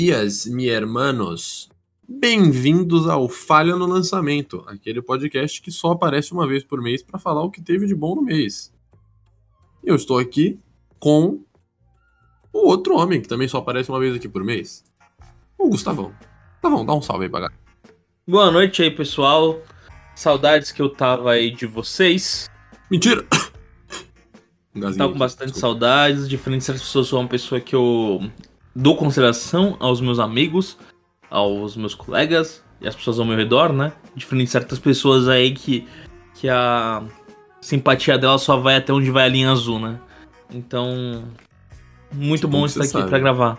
Dias, mi hermanos. Bem-vindos ao Falha no Lançamento, aquele podcast que só aparece uma vez por mês para falar o que teve de bom no mês. Eu estou aqui com o outro homem que também só aparece uma vez aqui por mês, o Gustavão. Gustavão, dá um salve aí pra galera. Boa noite aí, pessoal. Saudades que eu tava aí de vocês. Mentira! Um Tava gazinho com bastante desculpa. saudades. Diferente das pessoas, sou uma pessoa que eu dou consideração aos meus amigos, aos meus colegas e às pessoas ao meu redor, né? Diferente de certas pessoas aí que, que a simpatia dela só vai até onde vai a linha azul, né? Então, muito Que bom estar aqui pra gravar.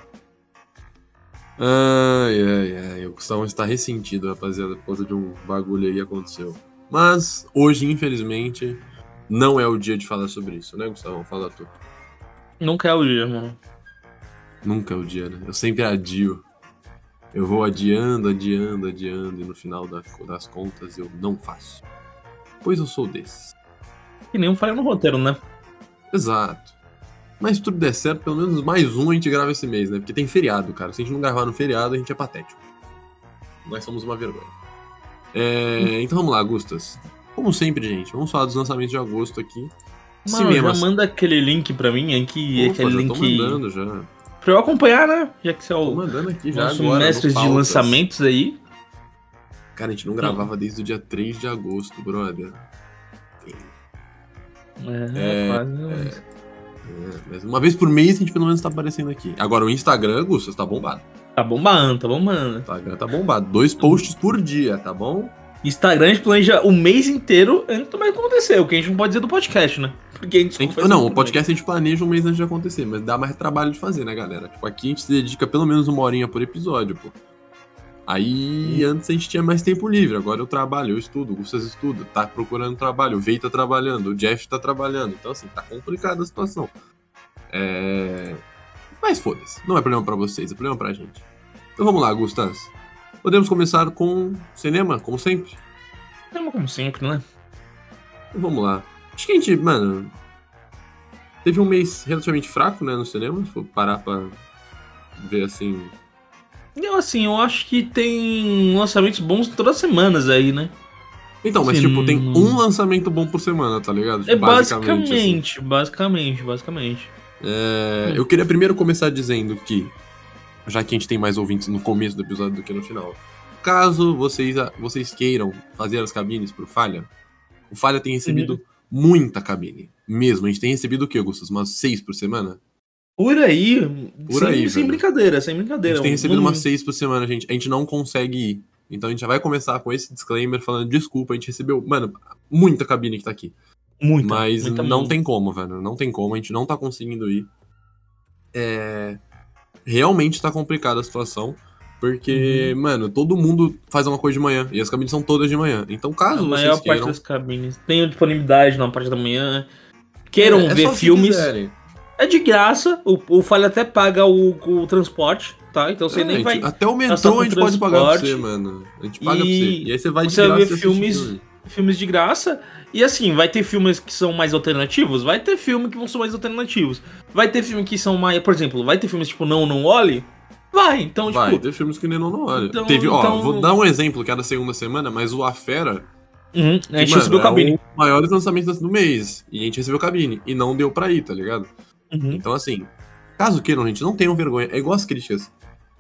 Ai, ai, ai. O Gustavão está ressentido, rapaziada, por causa de um bagulho aí que aconteceu. Mas, hoje, infelizmente, não é o dia de falar sobre isso, né, Gustavão? Fala tu. Nunca é o dia, mano. Nunca é o dia, né? Eu sempre adio. Eu vou adiando, adiando, adiando, e no final da- das contas eu não faço. Pois eu sou desse. Que nem um falha no roteiro, né? Exato. Mas se tudo der certo, pelo menos mais um a gente grava esse mês, né? Porque tem feriado, cara. Se a gente não gravar no feriado, a gente é patético. Nós somos uma vergonha. É, então vamos lá, Gustas. Como sempre, gente, vamos falar dos lançamentos de agosto aqui. Mano, já manda aquele link pra mim, hein, que Opa, aquele já link tô mandando já. Pra eu acompanhar, né? Já que você é o mandando aqui já nosso agora. mestre de lançamentos aí. Cara, a gente não gravava desde o dia 3 de agosto, brother. É, É, quase. É, mas uma vez por mês a gente pelo menos tá aparecendo aqui. Agora o Instagram, Gustas, tá bombado. Tá bombando, tá bombando. O Instagram tá bombado. Dois posts por dia, tá bom? Instagram a gente planeja o mês inteiro antes do mais acontecer, o que a gente não pode dizer do podcast, né? Porque a gente A gente- desculpa, não, o podcast a gente planeja um mês antes de acontecer, mas dá mais trabalho de fazer, né, galera? Tipo, aqui a gente se dedica pelo menos uma horinha por episódio, pô. Aí antes a gente tinha mais tempo livre, agora eu trabalho, eu estudo, o Gustas estuda, tá procurando trabalho, o Vei tá trabalhando, o Jeff tá trabalhando, então assim, tá complicada a situação. É... Mas foda-se, não é problema pra vocês, é problema pra gente. Então vamos lá, Gustas. Podemos começar com cinema, como sempre? É como sempre, né? Então vamos lá. Acho que a gente, mano. Teve um mês relativamente fraco, né, no cinema. Se for parar pra ver assim. Eu, assim, eu acho que tem lançamentos bons todas as semanas aí, né? Então, mas Sim. tipo, tem um lançamento bom por semana, tá ligado? É Tipo, assim. basicamente, basicamente, basicamente. É, eu queria primeiro começar dizendo que, já que a gente tem mais ouvintes no começo do episódio do que no final, caso vocês, vocês queiram fazer as cabines pro Falha, o Falha tem recebido Uhum. Muita cabine. Mesmo. A gente tem recebido o quê, Gustas? Umas seis por semana? Por aí, Por sem, aí, sem brincadeira, sem A brincadeira. gente tem recebido número- umas seis por semana, gente. A gente não consegue ir. Então a gente já vai começar com esse disclaimer falando desculpa, a gente recebeu, mano, muita cabine que tá aqui. Muita, mas muita, não muita. tem como, velho. Não tem como, a gente não tá conseguindo ir. É. Realmente tá complicada a situação. Porque, Uhum. mano, todo mundo faz uma coisa de manhã. E as cabines são todas de manhã. Então, A caso maior vocês parte queiram. das cabines tem disponibilidade na parte da manhã. Queiram É, é ver filmes. É de graça. O, o Falha até paga o, o transporte, tá? Então você É, nem gente, vai. Até o metrô a gente pode pagar pra você, mano. A gente paga pra E você. E aí você vai de você vai graça ver filmes- filme. Filmes de graça. E assim, vai ter filmes que são mais alternativos? Vai ter filme que vão ser mais alternativos. Vai ter filme que são mais. Por exemplo, vai ter filmes tipo Não, Não Olhe? Vai. Então, Vai, tipo. tem filmes que nem não, olha. Então- Teve, ó, então- vou dar um exemplo que é da segunda semana, mas o A Fera, uhum, que, a gente mano, recebeu é cabine. o maior lançamento do mês. E a gente recebeu cabine. E não deu pra ir, tá ligado? Uhum. Então, assim, caso queiram, gente, não tenham vergonha. É igual as críticas.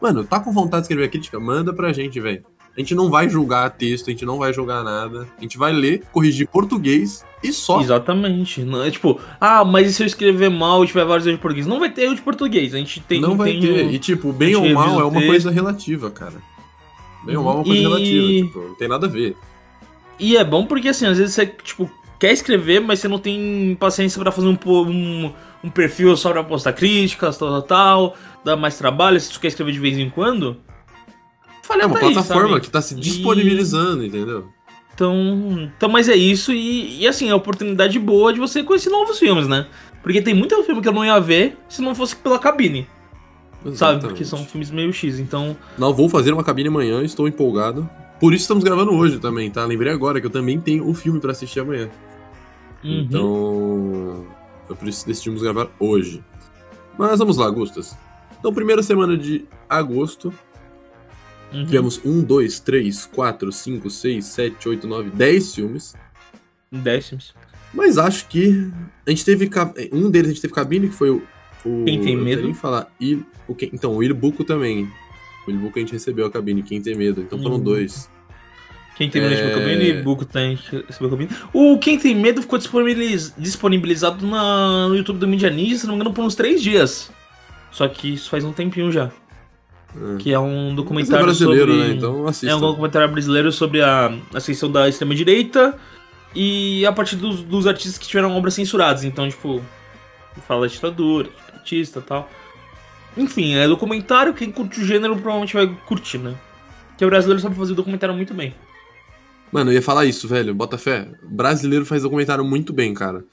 Mano, tá com vontade de escrever a crítica? Manda pra gente, velho. A gente não vai julgar texto, a gente não vai julgar nada. A gente vai ler, corrigir português e só. Exatamente. Não é tipo, ah, mas e se eu escrever mal e tiver vários erros de português? Não vai ter erro de português. A gente tem. não vai tem ter. um- E, tipo, bem ou mal é uma coisa relativa, cara. Bem ou mal é uma coisa E- relativa. Tipo, não tem nada a ver. E é bom porque assim, às vezes você, tipo, quer escrever, mas você não tem paciência pra fazer um, um, um perfil só pra postar críticas, tal, tal, tal. Dá mais trabalho, se você quer escrever de vez em quando. Falha É uma tá aí, plataforma sabe? que tá se E- disponibilizando, entendeu? Então, então, mas é isso, e, e assim, é a oportunidade boa de você conhecer novos filmes, né? Porque tem muito filme que eu não ia ver se não fosse pela cabine, sabe? Exatamente. Porque são filmes meio X, então. Não, vou fazer uma cabine amanhã, estou empolgado. Por isso estamos gravando hoje também, tá? Lembrei agora que eu também tenho o filme pra assistir amanhã. uhum. Então. Foi por isso que decidimos gravar hoje. Mas vamos lá, Gustas. Então, primeira semana de agosto, Uhum. tivemos um, dois, três, quatro, cinco, seis, sete, oito, nove, dez filmes. Décimos. Mas acho que a gente teve. ca- Um deles a gente teve cabine, que foi o. o Quem Tem Medo. nem falar. E, o, então, o Ilbuco também. O Ilbuco a gente recebeu a cabine, Quem Tem Medo. Então foram Uhum. dois. Quem tem medo É. de cabine e Buco tem cabine. O Quem tem medo ficou disponibiliz- disponibilizado na- no YouTube do Media Ninja, se não me engano, por uns três dias. Só que isso faz um tempinho já. É. Que é um Mas é documentário brasileiro, sobre. né? Então assista. É um documentário brasileiro sobre a ascensão da extrema-direita e a partir dos, dos artistas que tiveram obras censuradas. Então, tipo, fala da ditadura, artista e tal. Enfim, é documentário. Quem curte o gênero provavelmente vai curtir, né? Porque o brasileiro sabe fazer documentário muito bem. Mano, eu ia falar isso, velho. Bota fé. Brasileiro faz documentário muito bem, cara.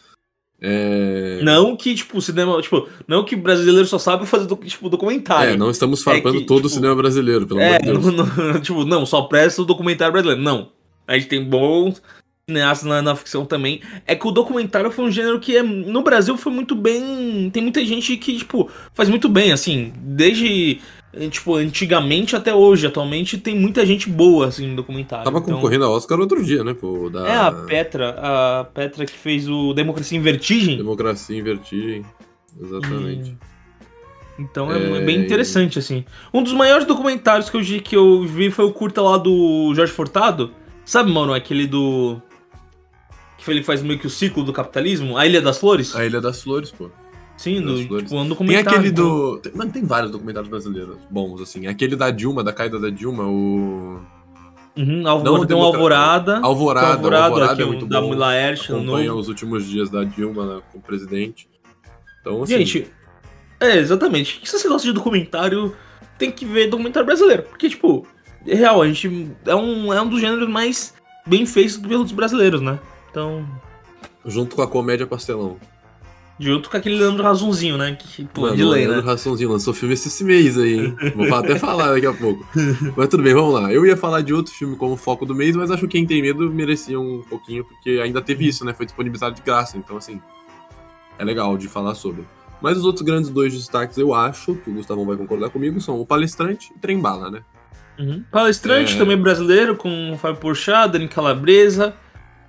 É. Não que, tipo, o cinema. Tipo, não que brasileiro só sabe fazer tipo, documentário. É, não estamos farpando É que, todo o tipo, cinema brasileiro, pelo É, amor de Deus. não, não- tipo, não, só presta o documentário brasileiro. Não. A gente tem bons cineastas na, na ficção também. É que o documentário foi um gênero que é, no Brasil foi muito bem. Tem muita gente que, tipo, faz muito bem, assim, desde. Tipo, antigamente até hoje. Atualmente tem muita gente boa, assim, no documentário. Tava Então, concorrendo a Oscar outro dia, né? Pô, da É a Petra, a Petra que fez o Democracia em Vertigem. Democracia em Vertigem. Exatamente. E- Então é, É, bem interessante, assim. Um dos maiores documentários que eu, vi- que eu vi foi o curta lá do Jorge Furtado. Sabe, mano, aquele do. Que ele faz meio que o ciclo do capitalismo? A Ilha das Flores? A Ilha das Flores, pô. Sim, do, Flores. tipo, um Tem documentário. aquele então. do. tem- Mano, tem vários documentários brasileiros bons, assim. Aquele da Dilma, da caída da Dilma, o. Uhum, Alvor... Não, tem um Alvorada. Alvorada. tem Alvorada, Alvorada aqui, é um muito da bom. Mula Erch, um Acompanha novo. os últimos dias da Dilma né, com o presidente. Então, assim. Gente, é, exatamente. Se você gosta de documentário, tem que ver documentário brasileiro. Porque, tipo, é real, a gente. É um, é um dos gêneros mais bem feitos pelos brasileiros, né? Então. Junto com a comédia pastelão. Junto com aquele Leandro Razunzinho, né? Que, pô, Mano, de lei, Leandro né? Raçãozinho lançou filme esse mês aí, hein? Vou até falar daqui a pouco. Mas tudo bem, vamos lá. Eu ia falar de outro filme como foco do mês, mas acho que Quem Tem Medo merecia um pouquinho, porque ainda teve isso, né? Foi disponibilizado de graça, então assim, é legal de falar sobre. Mas os outros grandes dois destaques, eu acho, que o Gustavão vai concordar comigo, são o Palestrante e Trem Bala, né? Uhum. Palestrante É. também brasileiro, com o Fábio Porchat, Dani Calabresa.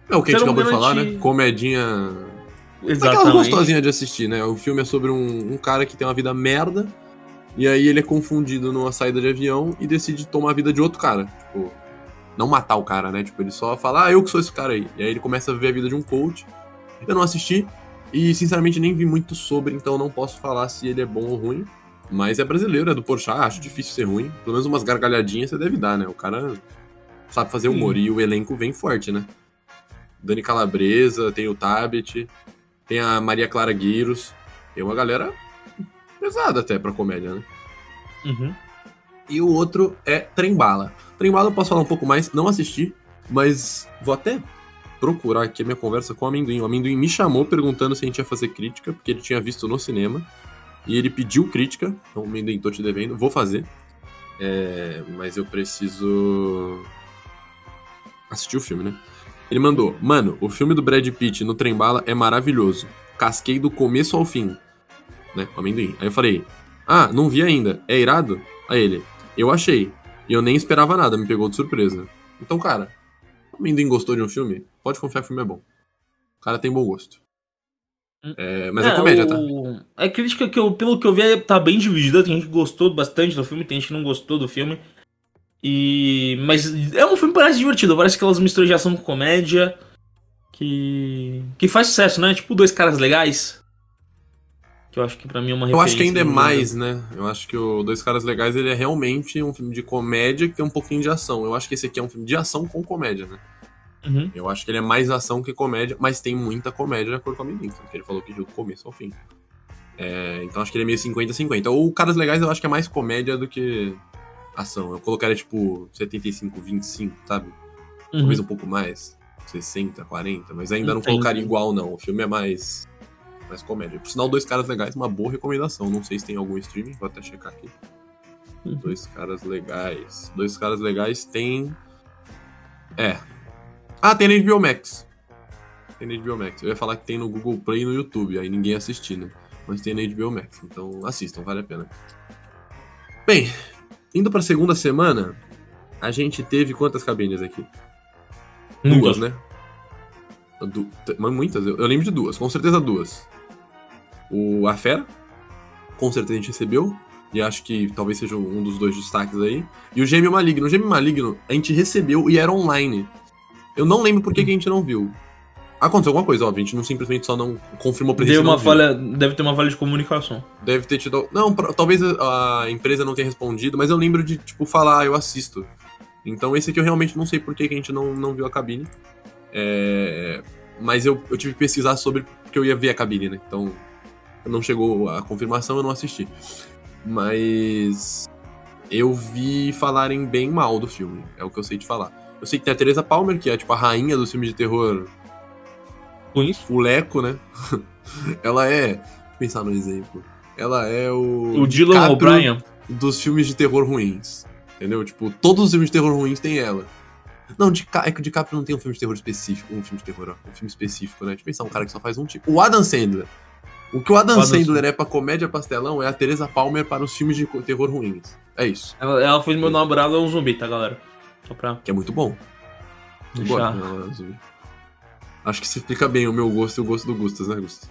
É o que a gente acabou de falar, né? gente- Comedinha Aquelas Exatamente. gostosinhas de assistir, né? O filme é sobre um, um cara que tem uma vida merda, e aí ele é confundido numa saída de avião e decide tomar a vida de outro cara. Tipo, não matar o cara, né? Tipo, ele só fala, ah, eu que sou esse cara aí. E aí ele começa a viver a vida de um coach. Eu não assisti, e sinceramente nem vi muito sobre, então não posso falar se ele é bom ou ruim. Mas é brasileiro, é do Porchat, acho difícil ser ruim. Pelo menos umas gargalhadinhas você deve dar, né? O cara sabe fazer humor, Sim. e o elenco vem forte, né? Dani Calabresa, tem o Tabet, tem a Maria Clara Gueiros. Tem uma galera pesada até pra comédia, né? Uhum. E o outro é Trembala. Trembala eu posso falar um pouco mais, não assisti, mas vou até procurar aqui a minha conversa com o Amendoim. O Amendoim me chamou perguntando se a gente ia fazer crítica, porque ele tinha visto no cinema. E ele pediu crítica, então Amendoim, tô te devendo, vou fazer. É, mas eu preciso assistir o filme, né? Ele mandou, mano, o filme do Brad Pitt no Trembala é maravilhoso. Casquei do começo ao fim. Né? O amendoim. Aí eu falei, ah, não vi ainda. É irado? Aí ele, eu achei. E eu nem esperava nada, me pegou de surpresa. Então, cara, o amendoim gostou de um filme? Pode confiar que o filme é bom. O cara tem bom gosto. É, mas é, comédia, tá? o... A crítica que eu, pelo que eu vi, é- tá bem dividida. Tem gente que gostou bastante do filme, tem gente que não gostou do filme. E. Mas é um filme que parece divertido, parece aquelas misturas de ação com comédia. Que. que faz sucesso, né? Tipo, dois caras legais. Que eu acho que pra mim é uma Eu acho que ainda é mais, né? Eu acho que o Dois Caras Legais ele é realmente um filme de comédia que tem um pouquinho de ação. Eu acho que esse aqui é um filme de ação com comédia, né? Uhum. Eu acho que ele é mais ação que comédia, mas tem muita comédia de acordo com a menina, porque ele falou que do começo ao fim. É, então acho que ele é meio 50-50. Ou Caras Legais eu acho que é mais comédia do que ação. Eu colocaria tipo 75-25, sabe? Uhum. Talvez um pouco mais. 60, 40, mas ainda não Entendi. colocaria igual, não. O filme é mais, mais comédia. Por sinal, Dois Caras Legais, uma boa recomendação. Não sei se tem algum streaming, vou até checar aqui. Uhum. Dois Caras Legais. Dois Caras Legais tem. É. Ah, tem na HBO Max. Tem na HBO Max. Eu ia falar que tem no Google Play e no YouTube, aí ninguém assiste, né? Mas tem na HBO Max, então assistam, vale a pena. Bem, indo pra segunda semana, a gente teve quantas cabines aqui? Duas, né? Du mas muitas, eu, eu lembro de duas, com certeza duas. O A Fera, com certeza a gente recebeu, e acho que talvez seja um dos dois destaques aí. E o Gêmeo Maligno. O Gêmeo Maligno a gente recebeu e era online. Eu não lembro por que, que a gente não viu. Aconteceu alguma coisa, óbvio, a gente não simplesmente só não confirmou pra gente Deu uma falha, deve ter uma falha de comunicação. Deve ter tido. Não, pra- talvez a a empresa não tenha respondido, mas eu lembro de, tipo, falar, ah, eu assisto. Então esse aqui eu realmente não sei por que, a gente não, não viu a cabine. É, Mas eu, eu tive que pesquisar sobre porque eu ia ver a cabine, né? Então não chegou a confirmação, eu não assisti. Mas eu vi falarem bem mal do filme, é o que eu sei te falar. Eu sei que tem a Teresa Palmer, que é tipo a rainha dos filmes de terror Com isso, fuleco, né? Ela é. Deixa eu pensar no exemplo. Ela é o. o Dylan O'Brien. Dos filmes de terror ruins. Entendeu? Tipo, todos os filmes de terror ruins tem ela. Não, Dica- é que o DiCaprio não tem um filme de terror específico. Um filme de terror, ó. Um filme específico, né? Deixa eu pensar, um cara que só faz um tipo. O Adam Sandler. O que o Adam O Adam Sandler é pra comédia pastelão é a Teresa Palmer para os filmes de terror ruins. É isso. Ela, ela fez meu namorado é um zumbi, tá, galera? Só pra Que é muito bom. Deixar. bom. Acho que se explica bem o meu gosto e o gosto do Gustas, né, Gustas?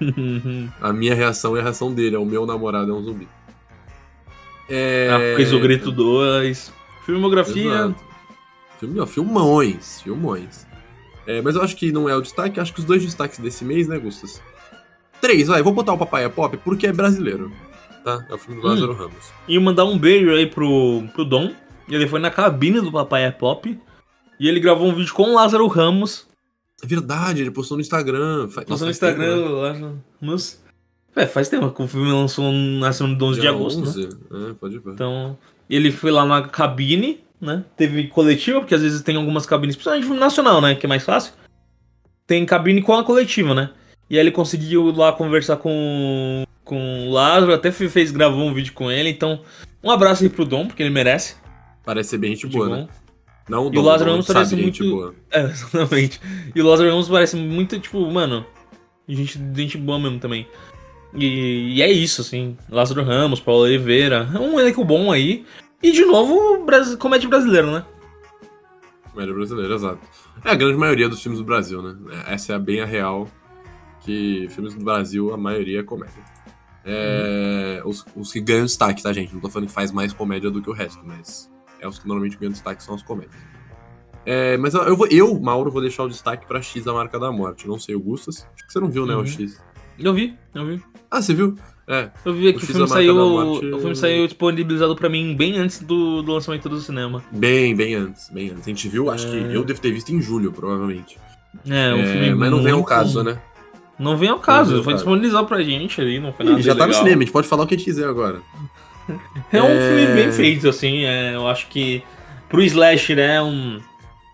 A minha reação é a reação dele, é o meu namorado é um zumbi. É. Ah, fez o Grito 2. Filmografia. Exato. Filme, ó, filmões, filmões. É, mas eu acho que não é o destaque, acho que os dois destaques desse mês, né, Gustas? Três, vai, vou botar o Papai é Pop porque é brasileiro, tá? É o filme do Hum. Lázaro Ramos. E mandar um beijo aí pro, pro Dom. Ele foi na cabine do Papai é Pop. E ele gravou um vídeo com o Lázaro Ramos. É verdade, ele postou no Instagram. Postou no faz tempo, Instagram, né? o Lázaro Ramos. É, faz tempo que o filme lançou na semana do 11 de Dia agosto, né? 11, É, pode ver. Então, ele foi lá na cabine, né? Teve coletiva, porque às vezes tem algumas cabines, principalmente filme nacional, né? Que é mais fácil. Tem cabine com a coletiva, né? E aí ele conseguiu lá conversar com, com o Lázaro, até fe- fez, gravou um vídeo com ele. Então, um abraço aí pro Dom, porque ele merece. Parece ser bem gente De boa, né? Não E o Lázaro Ramos sabe parece gente muito- boa. É, exatamente. E o Lázaro Ramos parece muito, tipo, mano, gente, gente boa mesmo também. E, e é isso, assim. Lázaro Ramos, Paulo Oliveira. É um elenco bom aí. E de novo, comédia brasileira, né? Comédia brasileira, exato. É a grande maioria dos filmes do Brasil, né? Essa é bem a real. Que filmes do Brasil, a maioria é comédia. É, os, os que ganham destaque, tá, gente? Não tô falando que faz mais comédia do que o resto, mas é os que normalmente ganham destaque são as comédias. É, mas eu, vou, eu, Mauro, vou deixar o destaque pra X da Marca da Morte. Não sei o Gustas. Acho que você não viu, né, Uhum. o X. Eu vi, eu vi. Ah, você viu? É. Eu vi que O o, filme saiu. Morte- O filme saiu disponibilizado pra mim bem antes do, do lançamento do cinema. Bem, bem antes, bem antes. A gente viu, acho que É. eu devo ter visto em julho, provavelmente. É, um É, filme. mas não vem ao caso, né? Não vem ao caso, foi disponibilizado pra gente ali, não foi nada já tá no cinema, a gente pode falar o que a gente quiser agora. É um É. filme bem feito, assim. é, eu acho que pro slasher é um.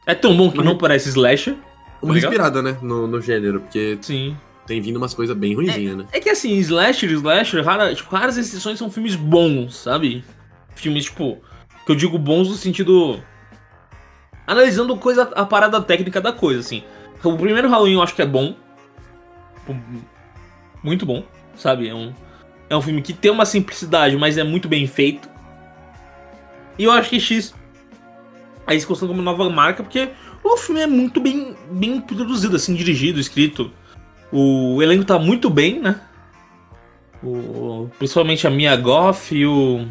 É tão bom que Uma não re- parece slasher. Uma ligado? respirada, né, no, no gênero, porque Sim. tem vindo umas coisas bem ruinzinhas, né? É que assim, slasher, slasher, rara, tipo, raras exceções são filmes bons, sabe? Filmes, tipo, que eu digo bons no sentido. Analisando coisa, a parada técnica da coisa, assim. O primeiro Halloween eu acho que é bom. Tipo, Muito bom, sabe? É um, é um filme que tem uma simplicidade, mas é muito bem feito. E eu acho que X. Aí se constando como nova marca, porque o filme é muito bem, bem produzido, assim, dirigido, escrito. O elenco tá muito bem, né? O, principalmente a Mia Goff e o.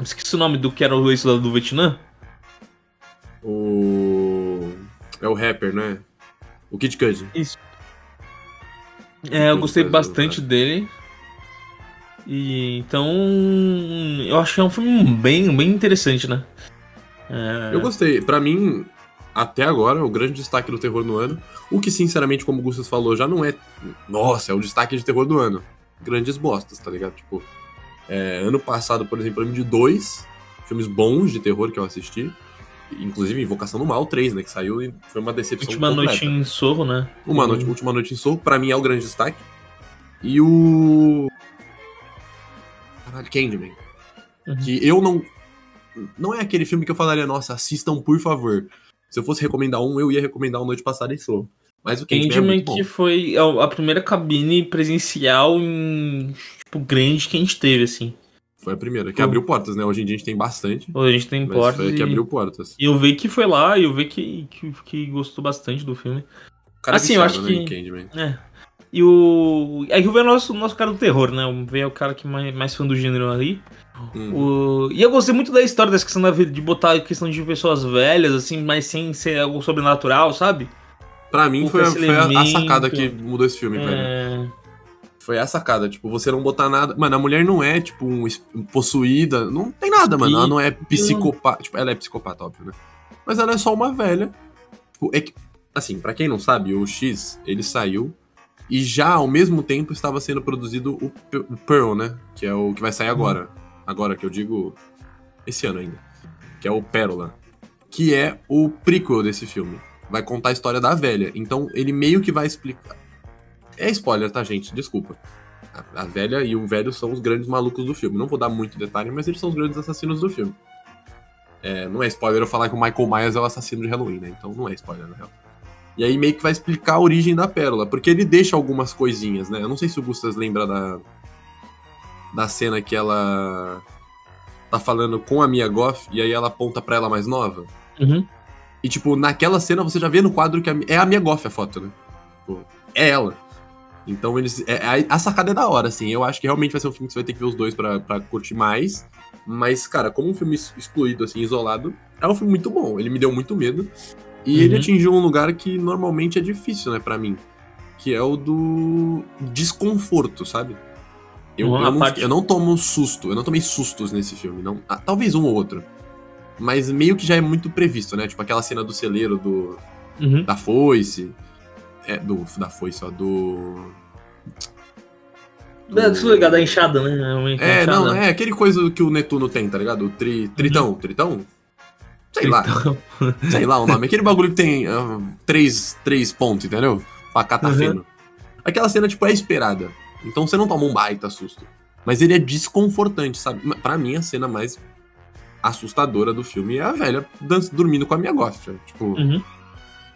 Esqueci o nome do que era o ex do Vietnã. O. É o rapper, né? O Kid Cudi. Isso. É, eu gostei bastante dele. E então. Eu acho que é um filme bem, bem interessante, né? É, Eu gostei. Pra mim, até agora, o grande destaque do terror no ano. O que, sinceramente, como o Gustas falou, já não é. Nossa, é o destaque de terror do ano. Grandes bostas, tá ligado? Tipo, é, ano passado, por exemplo, eu lembro de dois filmes bons de terror que eu assisti. Inclusive Invocação do Mal 3, né? Que saiu e foi uma decepção. Última completa. noite em Sorro, né? Uma noite, Última Noite em Soul, pra mim é o grande destaque. E o. Caralho, Candyman. Uhum. Que eu não. Não é aquele filme que eu falaria, nossa, assistam por favor. Se eu fosse recomendar um, eu ia recomendar o Noite Passada em Soul. Mas o Candyman é Candyman bom. que foi a primeira cabine presencial em, tipo, grande que a gente teve, assim. Foi a primeira, que abriu portas, né? Hoje em dia a gente tem bastante. Hoje a gente tem portas. foi a que abriu portas. E eu vi que foi lá, eu vi que, que, que gostou bastante do filme. O cara é Assim, eu acho né, que- Candyman. É. E o. Aí que veio o nosso, nosso cara do terror, né? Veio o cara que mais, mais fã do gênero ali. Hum. O... E eu gostei muito da história dessa questão da vida, de botar a questão de pessoas velhas, assim, mas sem ser algo sobrenatural, sabe? Pra mim foi, foi a, sacada que mudou esse filme, velho. É... Foi a sacada, tipo, você não botar nada. Mano, a mulher não é, tipo, um possuída. Não tem nada, mano. Ela não é psicopata. Tipo, ela é psicopata, óbvio, né? Mas ela é só uma velha. Tipo, é que. Assim, pra quem não sabe, o X, ele saiu. E já ao mesmo tempo estava sendo produzido o Pe- o Pearl, né? Que é o que vai sair agora. Agora que eu digo. Esse ano ainda. Que é o Pérola. Que é o prequel desse filme. Vai contar a história da velha. Então ele meio que vai explicar. É spoiler, tá, gente? Desculpa. A, a velha e o velho são os grandes malucos do filme. Não vou dar muito detalhe, mas eles são os grandes assassinos do filme. É, não é spoiler eu falar que o Michael Myers é o assassino de Halloween, né? Então não é spoiler, na real. E aí meio que vai explicar a origem da pérola, porque ele deixa algumas coisinhas, né? Eu não sei se o Gustas lembra da, da cena que ela tá falando com a Mia Goff e aí ela aponta pra ela mais nova. Uhum. E, tipo, naquela cena você já vê no quadro que a- é a Mia Goff a foto, né? Tipo, é ela. Então eles. é- a, a sacada é da hora, assim. Eu acho que realmente vai ser um filme que você vai ter que ver os dois pra, pra curtir mais. Mas, cara, como um filme ex- excluído, assim, isolado, é um filme muito bom. Ele me deu muito medo. E Uhum. ele atingiu um lugar que normalmente é difícil, né, pra mim. Que é o do desconforto, sabe? Eu, eu, não, parte- eu não tomo susto, eu não tomei sustos nesse filme. Não, ah, talvez um ou outro. Mas meio que já é muito previsto, né? Tipo aquela cena do celeiro do, Uhum. da foice. É, do, da foice, ó, do. do- É, Tô ligado, a enxada, né? Uma É, enxada. não, é aquele coisa que o Netuno tem, tá ligado? O tri, tritão, tritão? Sei lá, Então, sei lá o nome. Aquele bagulho que tem ah, três, três pontos, entendeu? Pra catar Uhum. feno. Aquela cena, tipo, é esperada. Então você não toma um baita susto. Mas ele é desconfortante, sabe? Pra mim, a cena mais assustadora do filme é a velha dan- dormindo com a minha gosta. Tipo, Uhum.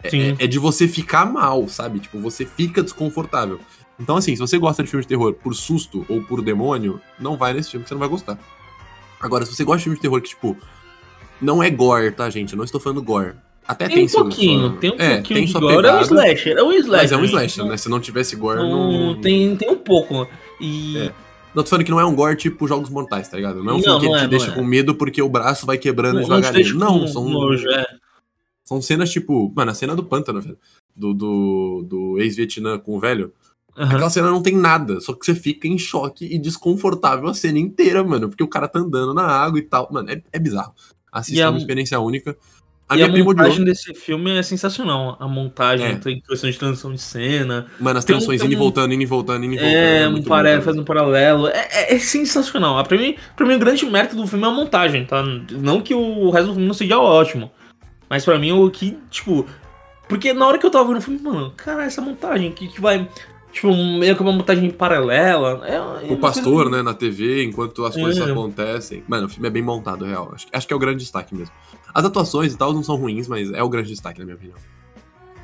é- é, é de você ficar mal, sabe? Tipo, você fica desconfortável. Então, assim, se você gosta de filme de terror por susto ou por demônio, não vai nesse filme que você não vai gostar. Agora, se você gosta de filme de terror que, tipo, não é gore, tá, gente? Eu não estou falando gore. Até tem, Tem um pouquinho, sua- tem um é, pouquinho tem de gore. É um pegada, slasher, é um slasher. Mas é um slasher, né? Se não tivesse gore, não- não... Tem, tem um pouco. E. É. Não, tô falando que não é um gore tipo Jogos Mortais, tá ligado? Não é um Não, filme que não é, te deixa é. com medo porque o braço vai quebrando Não, devagarinho. Não, são, nojo, é. são cenas tipo... Mano, a cena do pântano, velho. Do, do, do ex-Vietnã com o velho. Aham. Aquela cena não tem nada, só que você fica em choque e desconfortável a cena inteira, mano. Porque o cara tá andando na água e tal. Mano, é, é bizarro. Assista, é uma experiência única. A e a montagem desse filme é sensacional. A montagem, É. tem questão de transição de cena. Mano, as um- transições tem indo e um- voltando, indo e voltando, indo e voltando. É, um muito paralelo, faz um paralelo. É, é- é sensacional. Pra mim, pra mim, o grande mérito do filme é a montagem, tá? Não que o resto do filme não seja ótimo. Mas pra mim, o que, tipo. Porque na hora que eu tava vendo o filme, mano, cara, essa montagem que, que vai. Tipo, meio que uma montagem paralela. É, é O pastor, né, na TV, enquanto as coisas É. acontecem. Mano, o filme é bem montado, real. Acho, acho que é o grande destaque mesmo. As atuações e tal não são ruins, mas é o grande destaque, na minha opinião.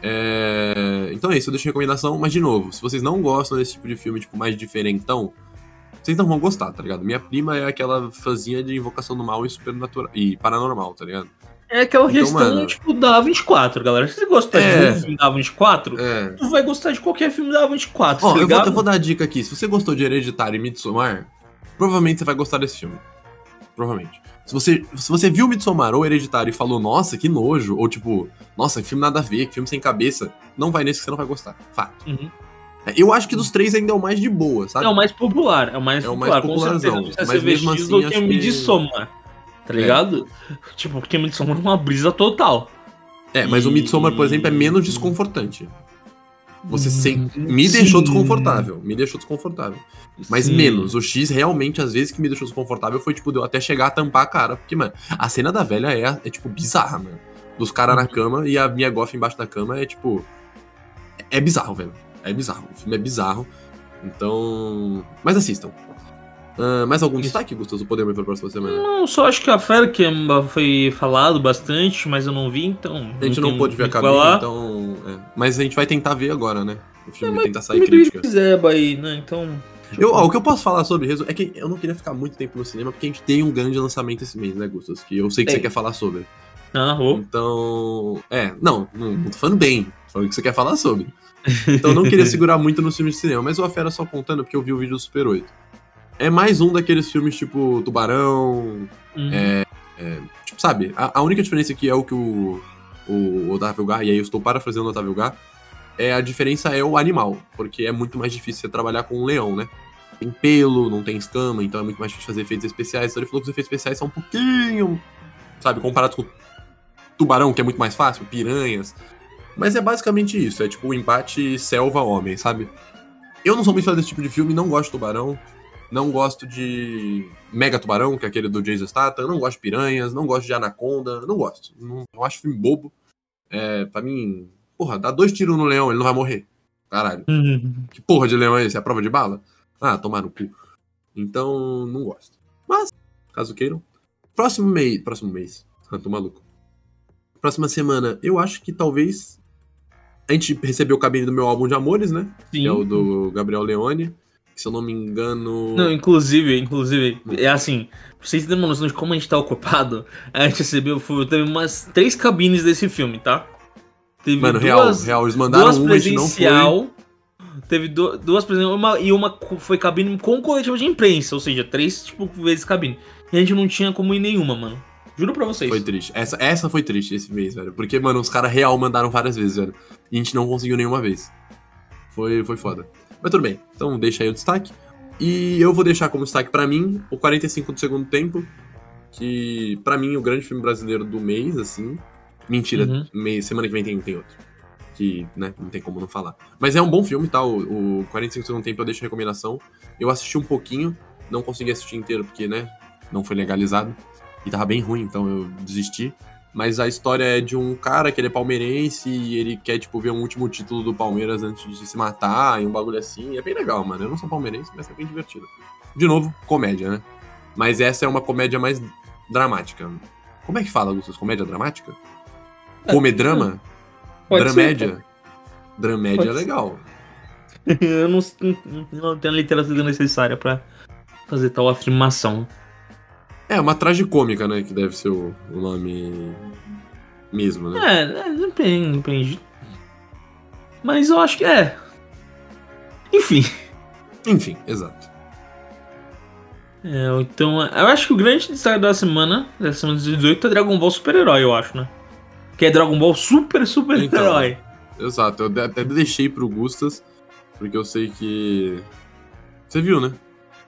É, Então é isso, eu deixo recomendação, mas de novo, se vocês não gostam desse tipo de filme, tipo, mais diferentão, vocês não vão gostar, tá ligado? Minha prima é aquela fãzinha de invocação do mal e supernatural e paranormal, tá ligado? É aquela Então, questão, mano- tipo, da A24, galera. Se você gostar É. de filme da A24, É. tu vai gostar de qualquer filme da A24, Ó, tá eu, vou, eu vou dar a dica aqui. Se você gostou de Hereditário e Midsommar, provavelmente você vai gostar desse filme. Provavelmente. Se você, se você viu Midsommar ou Hereditário e falou, nossa, que nojo, ou tipo, nossa, que filme nada a ver, que filme sem cabeça, não vai nesse que você não vai gostar. Fato. Uhum. É, Eu acho que dos três ainda é o mais de boa, sabe? É o mais popular, é o mais É o mais popular, com popularzão, certeza. Mas mesmo assim, do que acho que- Midsommar, tá ligado? Tipo, porque Midsommar é uma brisa total. É, mas o E- Midsommar, por exemplo, é menos desconfortante. Você sem... Hum, me sim. deixou desconfortável. Me deixou desconfortável. Mas Sim. menos. O X realmente, às vezes, que me deixou desconfortável foi, tipo, de eu até chegar a tampar a cara. Porque, mano, a cena da velha é, é tipo, bizarra, mano. Dos caras Uhum. na cama e a minha gofa embaixo da cama é, tipo. É bizarro, velho. É bizarro. O filme é bizarro. Então. Mas assistam. Ah, mais algum Isso. destaque, Gustavo? Podemos ir pra próxima semana? Não, só acho que a Ferkemba foi falado bastante, mas eu não vi, então. A gente não tem pôde ver a o que cabine, então. é. Mas a gente vai tentar ver agora, né? O filme É, tentar sair crítica. quiser, aí, né? Então. Eu, ó, o que eu posso falar sobre resu- é que eu não queria ficar muito tempo no cinema, porque a gente tem um grande lançamento esse mês, né, Gustas? Que eu sei que Tem. você quer falar sobre. Ah, ô. Então. É, não, não, não tô falando bem, tô falando que você quer falar sobre. Então eu não queria segurar muito nos filmes de cinema, mas o A Fera só contando porque eu vi o vídeo do Super 8. É mais um daqueles filmes tipo Tubarão. Uhum. Tipo, sabe? A, a única diferença aqui é o que o, o Otávio Gá, e aí eu estou parafraseando o Otávio Gá, é a diferença é o animal, porque é muito mais difícil você trabalhar com um leão, né? Tem pelo, não tem escama, então é muito mais difícil fazer efeitos especiais. Então ele falou que os efeitos especiais são um pouquinho, sabe, comparados com tubarão, que é muito mais fácil, piranhas. Mas é basicamente isso, é tipo o embate selva-homem, sabe? Eu não sou muito fã desse tipo de filme, não gosto de tubarão, não gosto de Mega Tubarão, que é aquele do Jason Statham, não gosto de piranhas, não gosto de anaconda, não gosto. Não, eu acho filme bobo. É, pra mim, porra, dá dois tiros no leão, ele não vai morrer. Caralho. Uhum. Que porra de leão é esse? É a prova de bala? Ah, tomar no cu. Então, não gosto. Mas, caso queiram. Próximo mês. Próximo mês. Ah, tô maluco. Próxima semana, eu acho que talvez. A gente recebeu o cabine do meu álbum de amores, né? Sim. Que é o do Gabriel Leone. Se eu não me engano. Não, inclusive, inclusive, é assim, pra vocês terem uma noção de como a gente tá ocupado, a gente recebeu, teve umas três cabines desse filme, tá? Teve Mano, real, duas, real. Eles mandaram duas uma, a gente não foi. presencial, teve du- duas presencial e uma foi cabine com coletiva de imprensa, ou seja, três, tipo, vezes cabine. E a gente não tinha como ir nenhuma, mano. Juro pra vocês. Foi triste. Essa, essa foi triste esse mês, velho. Porque, mano, os caras real mandaram várias vezes, velho. E a gente não conseguiu nenhuma vez. Foi, foi foda. Mas tudo bem. Então deixa aí o destaque. E eu vou deixar como destaque pra mim o 45 do segundo tempo. Que, pra mim, o grande filme brasileiro do mês, assim. Mentira, Uhum. mês, semana que vem tem, tem outro. Que, né, não tem como não falar. Mas é um bom filme, tá? O, o 45 do segundo tempo eu deixo recomendação. Eu assisti um pouquinho, não consegui assistir inteiro porque, né, não foi legalizado. E tava bem ruim, então eu desisti. Mas a história é de um cara que ele é palmeirense e ele quer, tipo, ver um último título do Palmeiras antes de se matar e um bagulho assim. É bem legal, mano. Eu não sou palmeirense, mas é bem divertido. De novo, comédia, né? Mas essa é uma comédia mais dramática. Como é que fala, Gustas? Comédia dramática? Comedrama? Pode Dramédia? Dramédia Pode é ser. legal. Eu não, não- não tenho a literatura necessária pra fazer tal afirmação. É, uma tragicômica, né? Que deve ser o, o nome mesmo, né? É, é, depende, depende. Mas eu acho que é. Enfim. Enfim, exato. É, então, eu acho que o grande destaque da semana, da semana de 18, é Dragon Ball Super Herói, eu acho, né? Que é Dragon Ball Super Super Então. Exato. Eu até deixei pro Gustas, porque eu sei que. Você viu, né?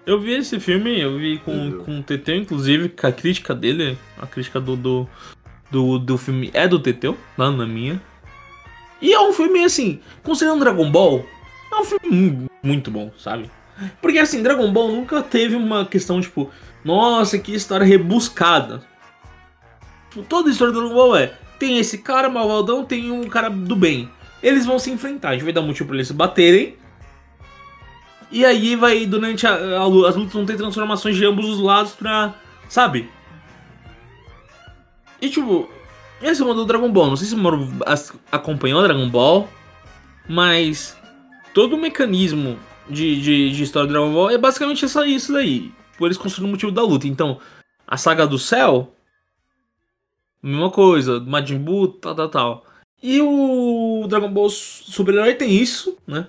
Eu vi esse filme, eu vi com, Entendeu. com o Teteu, inclusive, que a crítica dele, a crítica do, do, do, do filme é do Teteu, lá na minha. E é um filme, assim, considerando Dragon Ball, é um filme mu- muito bom, sabe? Porque, assim, Dragon Ball nunca teve uma questão, tipo, nossa, que história rebuscada. Tipo, toda a história do Dragon Ball é, tem esse cara malvadão, tem um cara do bem. Eles vão se enfrentar, a gente vai dar motivo pra eles se baterem, e aí vai, durante a, a as lutas vão ter transformações de ambos os lados pra. Sabe? E tipo, esse é o do Dragon Ball. Não sei se o Moro acompanhou Dragon Ball, mas todo o mecanismo de, de, de história do Dragon Ball é basicamente só isso daí. Tipo, eles construíram o motivo da luta. Então, a saga do céu, mesma coisa, Majin Buu, tal, tal, tal. E o Dragon Ball Super-Herói tem isso, né?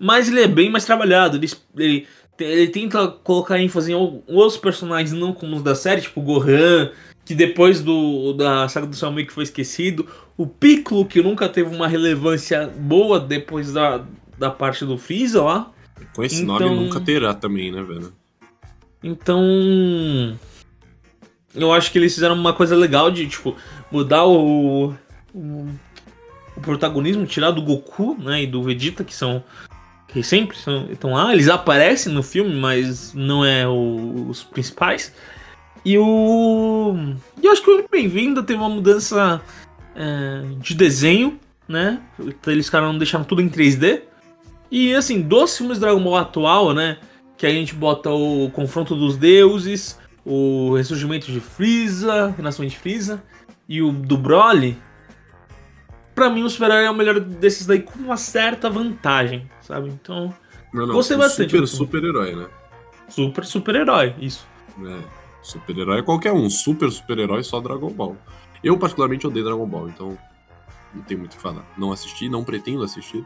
Mas ele é bem mais trabalhado. Ele, ele, ele tenta colocar ênfase em outros personagens, não como os da série, tipo o Gohan, que depois do, da saga do meio que foi esquecido. O Piccolo, que nunca teve uma relevância boa depois da, da parte do Freeza lá. Com esse Então- nome nunca terá também, né, velho? Então. Eu acho que eles fizeram uma coisa legal de, tipo, mudar o. o, o protagonismo, tirar do Goku, né? E do Vegeta, que são. Que sempre estão lá. Eles aparecem no filme, mas não é o- os principais. E o. Eu acho que o Bem-vindo teve uma mudança é, de desenho, né? Eles ficaram deixaram tudo em 3D. E assim, dos filmes Dragon Ball atual, né? Que a gente bota o confronto dos deuses, o ressurgimento de Freeza, renascimento de Freeza e o do Broly. Pra mim, o super é o melhor desses daí com uma certa vantagem, sabe? Então, Não, não, Gostei bastante Super filme. super-herói, né? Super super-herói, isso. É, super-herói é qualquer um. Super super-herói só Dragon Ball. Eu, particularmente, odeio Dragon Ball, então não tem muito o que falar. Não assisti, não pretendo assistir.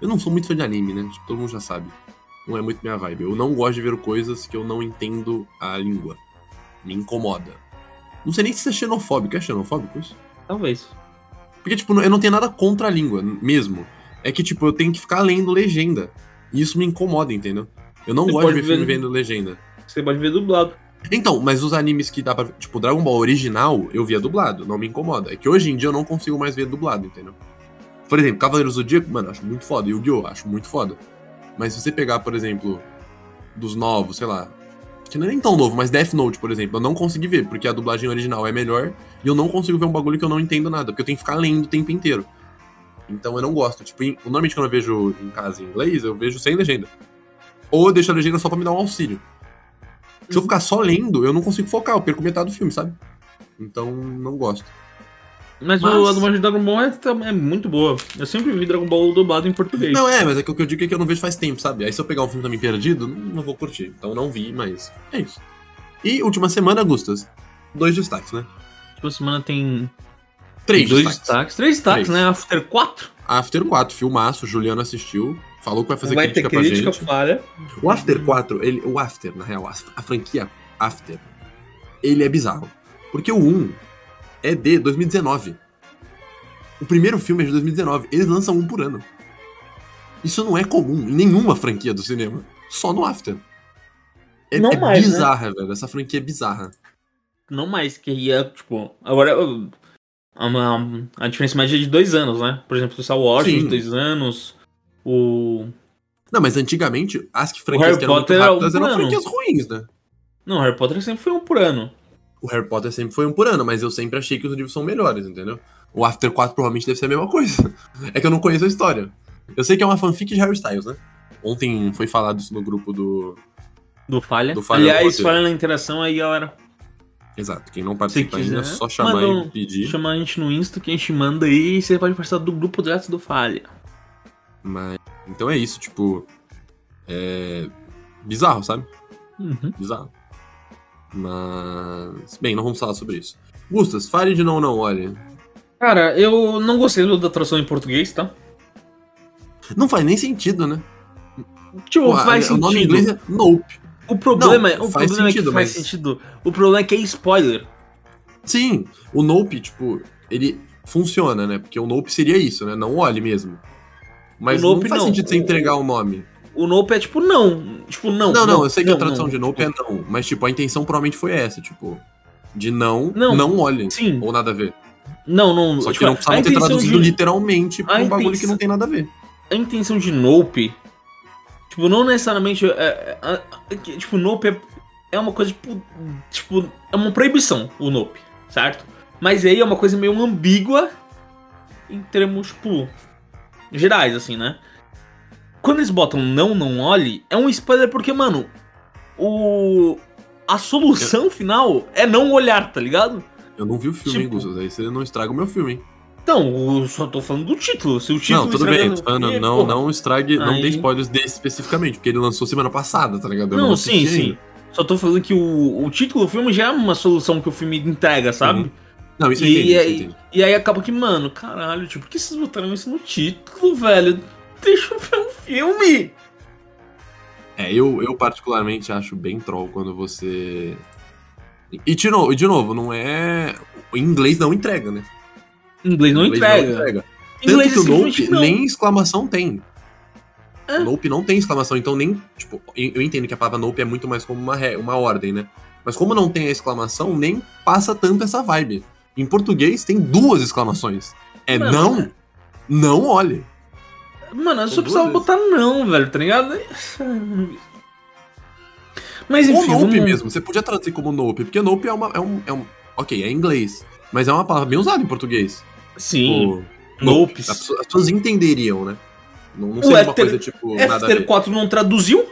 Eu não sou muito fã de anime, né? Tipo, todo mundo já sabe. Não é muito minha vibe. Eu não gosto de ver coisas que eu não entendo a língua. Me incomoda. Não sei nem se isso é xenofóbico. É xenofóbico isso? Talvez. Porque, tipo, eu não tenho nada contra a língua, mesmo. É que, tipo, eu tenho que ficar lendo legenda. E isso me incomoda, entendeu? Eu não Você gosto de ver filme vendo legenda. Você pode ver dublado. Então, mas os animes que dá pra. Tipo, Dragon Ball original, eu via dublado, não me incomoda. É que hoje em dia eu não consigo mais ver dublado, entendeu? Por exemplo, Cavaleiros do Zodíaco, mano, acho muito foda. Yu-Gi-Oh! acho muito foda. Mas se você pegar, por exemplo, dos novos, sei lá. Que não é nem tão novo, mas Death Note, por exemplo, eu não consegui ver, porque a dublagem original é melhor e eu não consigo ver um bagulho que eu não entendo nada, porque eu tenho que ficar lendo o tempo inteiro. Então eu não gosto. Tipo, em- normalmente quando eu vejo em casa em inglês, eu vejo sem legenda. Ou eu deixo a legenda só pra me dar um auxílio. Se eu ficar só lendo, eu não consigo focar, eu perco metade do filme, sabe? Então, não gosto. Mas, Mas- o, a dublagem de Dragon Ball é, tam- é muito boa. Eu sempre vi Dragon Ball dublado em português. Não, é, mas é que o que eu digo é que eu não vejo faz tempo, sabe? Aí se eu pegar um filme também perdido, não, não vou curtir. Então não vi, mas é isso. E última semana, Gustas. Dois destaques, né? Tipo, semana tem Três dois destaques. destaques. Três destaques, Três. né? After 4. After 4, filmaço, Juliano assistiu. Falou que vai fazer Vai ter crítica pra crítica, gente. falha. O After 4, ele, o After, na real, a, a franquia After, ele é bizarro. Porque o 1 é de 2019. O primeiro filme é de 2019. Eles lançam um por ano. Isso não é comum em nenhuma franquia do cinema. Só no After. É, Não é mais, né? bizarra, velho. Essa franquia é bizarra. Não mais, que ia, tipo. Agora. A, uma- a diferença média é de dois anos, né? Por exemplo, o Star Wars Sim. de dois anos. O. Não, mas antigamente, as que franquias que eram muito Potter era um rápidas por eram franquias ruins, né? Não, Harry Potter sempre foi um por ano. O Harry Potter sempre foi um por ano, mas eu sempre achei que os livros são melhores, entendeu? O After 4 provavelmente deve ser a mesma coisa. É que eu não conheço a história. Eu sei que é uma fanfic de Harry Styles, né? Ontem foi falado isso no grupo do. Do Falha. Do Falha Aliás, falha na interação aí, galera. Exato. Quem não participa ainda, é só chamar manda e um- pedir. Chama a gente no Insta que a gente manda aí e você pode participar do grupo direto do Falha. Mas. Então é isso, tipo. É. Bizarro, sabe? Uhum. Bizarro. Mas. Bem, não vamos falar sobre isso. Gustas, fale de não, não, olha. Cara, eu não gostei da tradução em português, tá? Não faz nem sentido, né? Tipo, Pô, faz o nome em sentido. inglês é Nope. O problema, Não, é, o faz problema é sentido, que faz mas- sentido. O problema é que é spoiler. Sim, o Nope, tipo, ele funciona, né? Porque o Nope seria isso, né? Não olhe mesmo. Mas O Nope não faz não. sentido você entregar o nome. O Nope é tipo não. Tipo, não. Não, não, eu sei que a tradução não. de Nope é não. Mas, tipo, a intenção provavelmente foi essa, tipo. De não, Não. não, olhe. Sim. Ou nada a ver. Não, não. Só que tipo, não precisava ter intenção traduzido de- literalmente pra um bagulho que intenção- não tem nada a ver. A intenção de Nope. Tipo, não necessariamente. É, é- é- tipo, Nope é, é uma coisa, tipo. Tipo, é uma proibição, o Nope, certo? Mas aí é uma coisa meio ambígua em termos, tipo. gerais, assim, né? Quando eles botam não, não olhe, é um spoiler porque, mano, o. A solução final é não olhar, tá ligado? Eu não vi o filme, hein, Tipo- Gustas? Aí você não estraga o meu filme, hein? Então, eu só tô falando do título. Se o título não, tudo bem, tô falando, não, porra. não estrague, não dê Aí- spoilers desse especificamente, porque ele lançou semana passada, tá ligado? Eu Não, assisti sim, sim. ainda. Só tô falando que o, o título do filme já é uma solução que o filme entrega, sabe? Uhum. Não, isso E entendi, eu aí- entendi. E aí acaba que, mano, caralho, tipo, por que vocês botaram isso no título, velho? Deixa eu ver um filme! É, eu, eu particularmente acho bem troll quando você. E de novo, de novo, não é. O inglês não entrega, né? Em inglês não inglês entrega. Em Tanto inglês que o Nope não. nem exclamação tem. É. O Nope não tem exclamação, então nem. Tipo, eu entendo que a palavra Nope é muito mais como uma, re- uma ordem, né? Mas como não tem a exclamação, nem passa tanto essa vibe. Em português tem duas exclamações. É Mano, não, não olhe. Mano, eu São só precisava botar não, velho, tá ligado? Mas Ou enfim, Nope vamos... mesmo, você podia traduzir como Nope, porque Nope é, uma, é, um, é um. Ok, é inglês. Mas é uma palavra bem usada em português. Sim, Tipo, Nope. As pessoas, as pessoas entenderiam, né? Não, não seria uma coisa tipo. After ver. 4 não traduziu?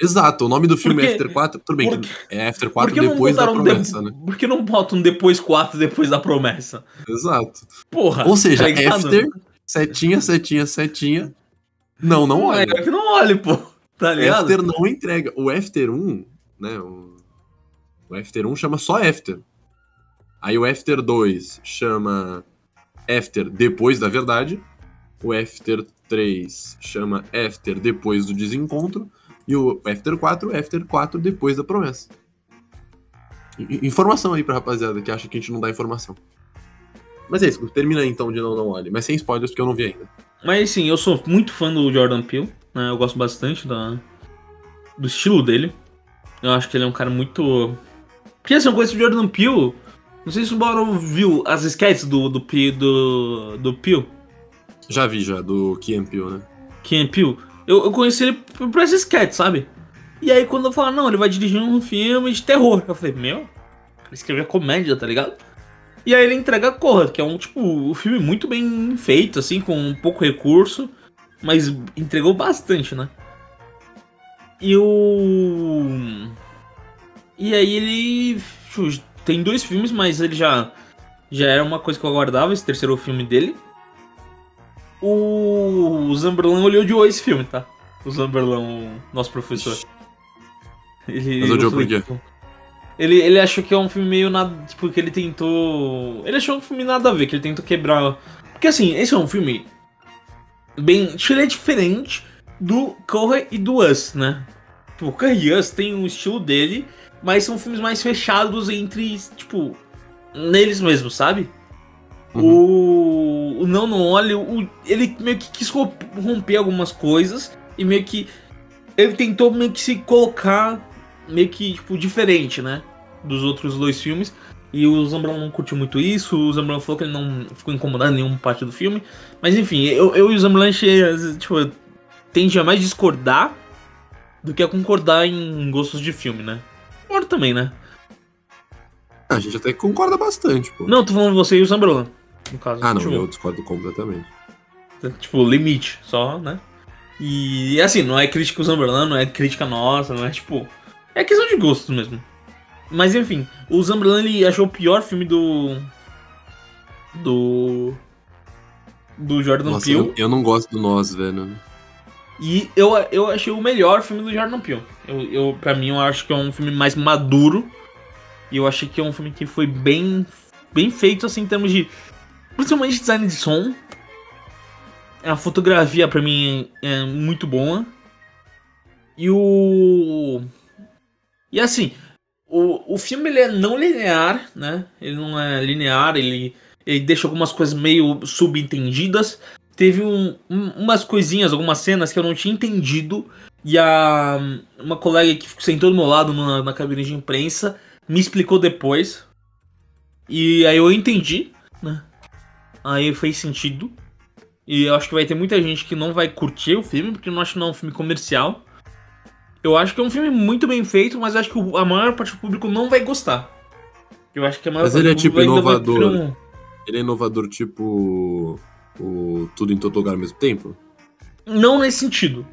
Exato, o nome do filme é quê? After 4. Tudo bem, Por que é After Por 4 que não depois da promessa, de... né? Por que não botam depois 4 depois da promessa? Exato. Porra. Ou seja, tá ligado? After, setinha, setinha, setinha. Não, não olha. É que não olhe, pô. Tá ligado? After não entrega. O After 1, né? O, o After 1 chama só After. Aí o After 2 chama After depois da verdade. O After 3 chama After depois do desencontro. E o After 4, After 4 depois da promessa. Informação aí pra rapaziada que acha que a gente não dá informação. Mas é isso, termina aí então de Não Não Olhe. Mas sem spoilers, porque eu não vi ainda. Mas assim, eu sou muito fã do Jordan Peele, né? Eu gosto bastante da, do estilo dele. Eu acho que ele é um cara muito. Porque assim, eu conheço o Jordan Peele. Não sei se o Boro viu as sketches do, do, do, do Peele, Já vi já, do and Peele, né? Ken Peele. Eu, eu conheci ele por essas sketches, sabe? E aí quando eu falo, não, ele vai dirigir um filme de terror. Eu falei, meu, ele escreveu comédia, tá ligado? E aí ele entrega Corra, que é um, tipo, um filme muito bem feito, assim, com pouco recurso, mas entregou bastante, né? E o. E aí ele. Tem dois filmes, mas ele já. Já era uma coisa que eu aguardava, esse terceiro filme dele. O Zamberlan olhou odiou esse filme, tá? O Zamberlan, o nosso professor. Ele, Mas odiou por quê? Ele, ele achou que é um filme meio nada. Tipo, que ele tentou. Ele achou um filme nada a ver, que ele tentou quebrar. Porque assim, esse é um filme. Bem. Ele é diferente do Corra e do Us, né? Tipo, o Corra e Us tem um estilo dele, mas são filmes mais fechados entre. Tipo. Neles mesmos, sabe? O, o Não Não Olhe, o, ele meio que quis ro- romper algumas coisas e meio que. Ele tentou meio que se colocar meio que, tipo, diferente, né? Dos outros dois filmes. E o Zambrano não curtiu muito isso. O Zambrano falou que ele não ficou incomodado em nenhuma parte do filme. Mas enfim, eu, eu e o gente, tipo, tende a mais discordar do que a concordar em gostos de filme, né? Concordo também, né? A gente até concorda bastante, pô. Não, tô falando você e o Zambrano, no caso. Ah, não, Tipo, eu discordo completamente. Tipo, limite, só, né? E assim, não é crítica ao Zamberlan, não é crítica nossa, não é tipo. É questão de gostos mesmo. Mas enfim, o Zamberlan ele achou o pior filme do. Do. Do Jordan Nossa, Peele. eu, eu não gosto do Nós, velho. E eu, eu achei o melhor filme do Jordan Peele. Eu, eu, pra mim, eu acho que é um filme mais maduro. E eu achei que é um filme que foi bem, bem feito, assim, em termos de. Principalmente design de som. A fotografia, pra mim, é muito boa. E o. E assim, o, o filme ele é não linear, né? Ele não é linear, ele, ele deixa algumas coisas meio subentendidas teve um, um- umas coisinhas, algumas cenas que eu não tinha entendido. E a uma colega que sentou do meu lado na, na cabine de imprensa me explicou depois. E aí eu entendi, né? Aí fez sentido. E eu acho que vai ter muita gente que não vai curtir o filme, porque eu não acho que não é um filme comercial. Eu acho que é um filme muito bem feito, mas eu acho que a maior parte do público não vai gostar. Eu acho que a maior Mas parte ele é tipo inovador. um- Ele é inovador, tipo. O Tudo em Todo Lugar ao mesmo tempo? Não nesse sentido.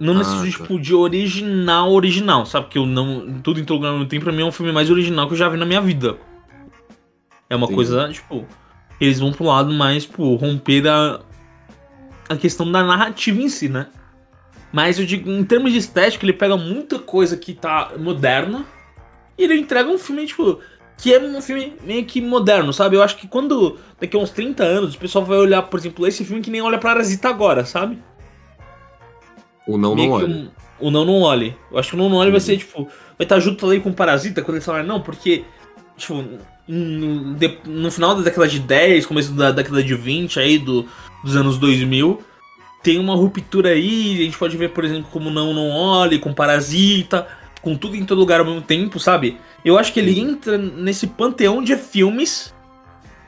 Não nesse Ah, sentido, tá. tipo, de original, original, sabe? Que eu não. Tudo em todo lugar ao mesmo tempo, pra mim é um filme mais original que eu já vi na minha vida. É uma Entendi. coisa, tipo. Eles vão pro lado mais, tipo, romper a. A questão da narrativa em si, né? Mas eu digo, em termos de estética, ele pega muita coisa que tá moderna e ele entrega um filme, tipo, que é um filme meio que moderno, sabe? Eu acho que quando, daqui a uns 30 anos, o pessoal vai olhar, por exemplo, esse filme que nem olha Parasita agora, sabe? O Não Meio Não Olha. um- o Não Não Olhe. Eu acho que o Não Não Olhe vai ser, tipo, vai estar junto ali com o Parasita quando eles falarem, não, porque, tipo, no, de- no final da década de 10, começo da década de 20, aí, do, dos anos 2000, tem uma ruptura aí, a gente pode ver, por exemplo, como Não Não Olhe, com Parasita, com tudo em todo lugar ao mesmo tempo, sabe? Eu acho que ele entra nesse panteão de filmes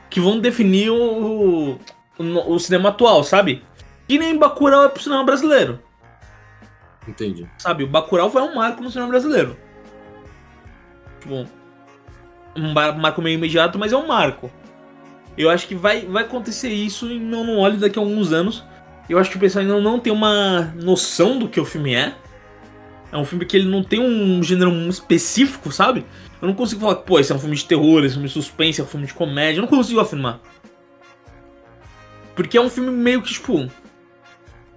que vão definir o, o, o cinema atual, sabe? E nem Bacurau é pro cinema brasileiro. Entendi. Sabe, o Bacurau foi um marco no cinema brasileiro. Tipo, um marco meio imediato, mas é um marco. Eu acho que vai, vai acontecer isso e não, não olhe daqui a alguns anos. Eu acho que o pessoal ainda não tem uma noção do que o filme é. É um filme que ele não tem um gênero específico, sabe? Eu não consigo falar, pô, esse é um filme de terror, esse é um filme de suspense, é um filme de comédia. Eu não consigo afirmar. Porque é um filme meio que, tipo.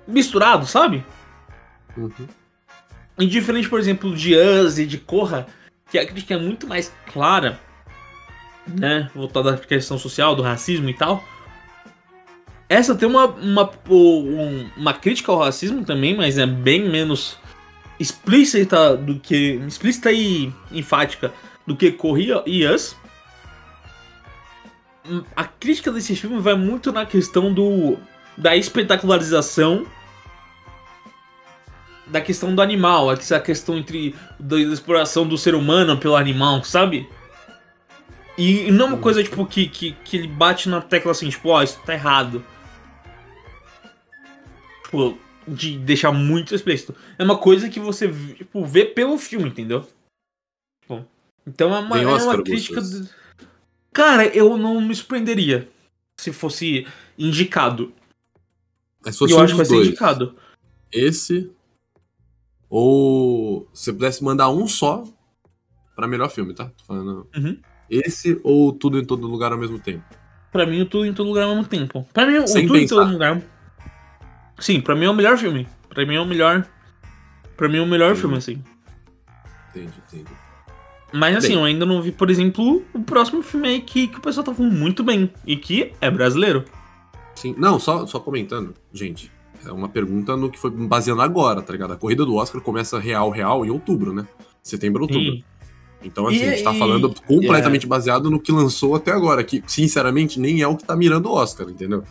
misturado, sabe? Uhum. E diferente, por exemplo, de Us e de Corra, que a crítica é muito mais clara, né? Voltada à questão social, do racismo e tal. Essa tem uma, uma, um, uma crítica ao racismo também, mas é bem menos explícita do que. explícita e enfática do que Corria e Us. A crítica desse filme vai muito na questão do. da espetacularização da questão do animal, essa questão entre da exploração do ser humano pelo animal, sabe? E, e não é uma coisa tipo que, que, que ele bate na tecla assim, tipo, ó, oh, isso tá errado. Tipo, de deixar muito explícito. É uma coisa que você tipo, vê pelo filme, entendeu? Tipo, então é uma, é uma crítica. Cara, eu não me surpreenderia se fosse indicado. É fosse eu acho que vai ser indicado. Esse ou se você pudesse mandar um só para melhor filme, tá? Tô falando. Uhum. Esse ou Tudo em Todo Lugar ao mesmo tempo? Pra mim, o Tudo em Todo Lugar ao mesmo tempo. Pra mim, Sem o Tudo pensar. em Todo Lugar. Sim, pra mim é o melhor filme. Pra mim é o melhor. Pra mim é o melhor entendi. filme, assim. Entendi, entendi. Mas assim, bem. eu ainda não vi, por exemplo, o próximo filme aí que, que o pessoal tá falando muito bem. E que é brasileiro. Sim, não, só, só comentando, gente. É uma pergunta no que foi baseando agora, tá ligado? A corrida do Oscar começa real, real em outubro, né? Setembro, outubro. Sim. Então, assim, e, a gente tá falando completamente baseado no que lançou até agora, que, sinceramente, nem é o que tá mirando o Oscar, entendeu?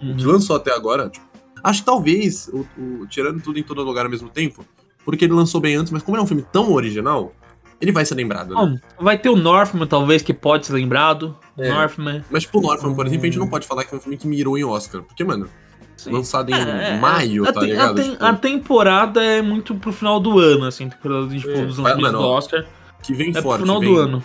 Uhum. O que uhum. lançou até agora, tipo, acho que talvez, o, o, tirando tudo em todo lugar ao mesmo tempo, porque ele lançou bem antes, mas como é um filme tão original, ele vai ser lembrado, né? vai ter o Northman, talvez, que pode ser lembrado. É. Northman. Mas, tipo, o Northman, por exemplo, a gente não pode falar que é um filme que mirou em Oscar. Porque, mano, Sim. lançado em é, é maio, tá ligado? A, tipo... a, temporada é muito pro final do ano, assim, temporada tipo, é, dos lançamentos do Oscar. Que vem é forte. Pro final vem, do ano.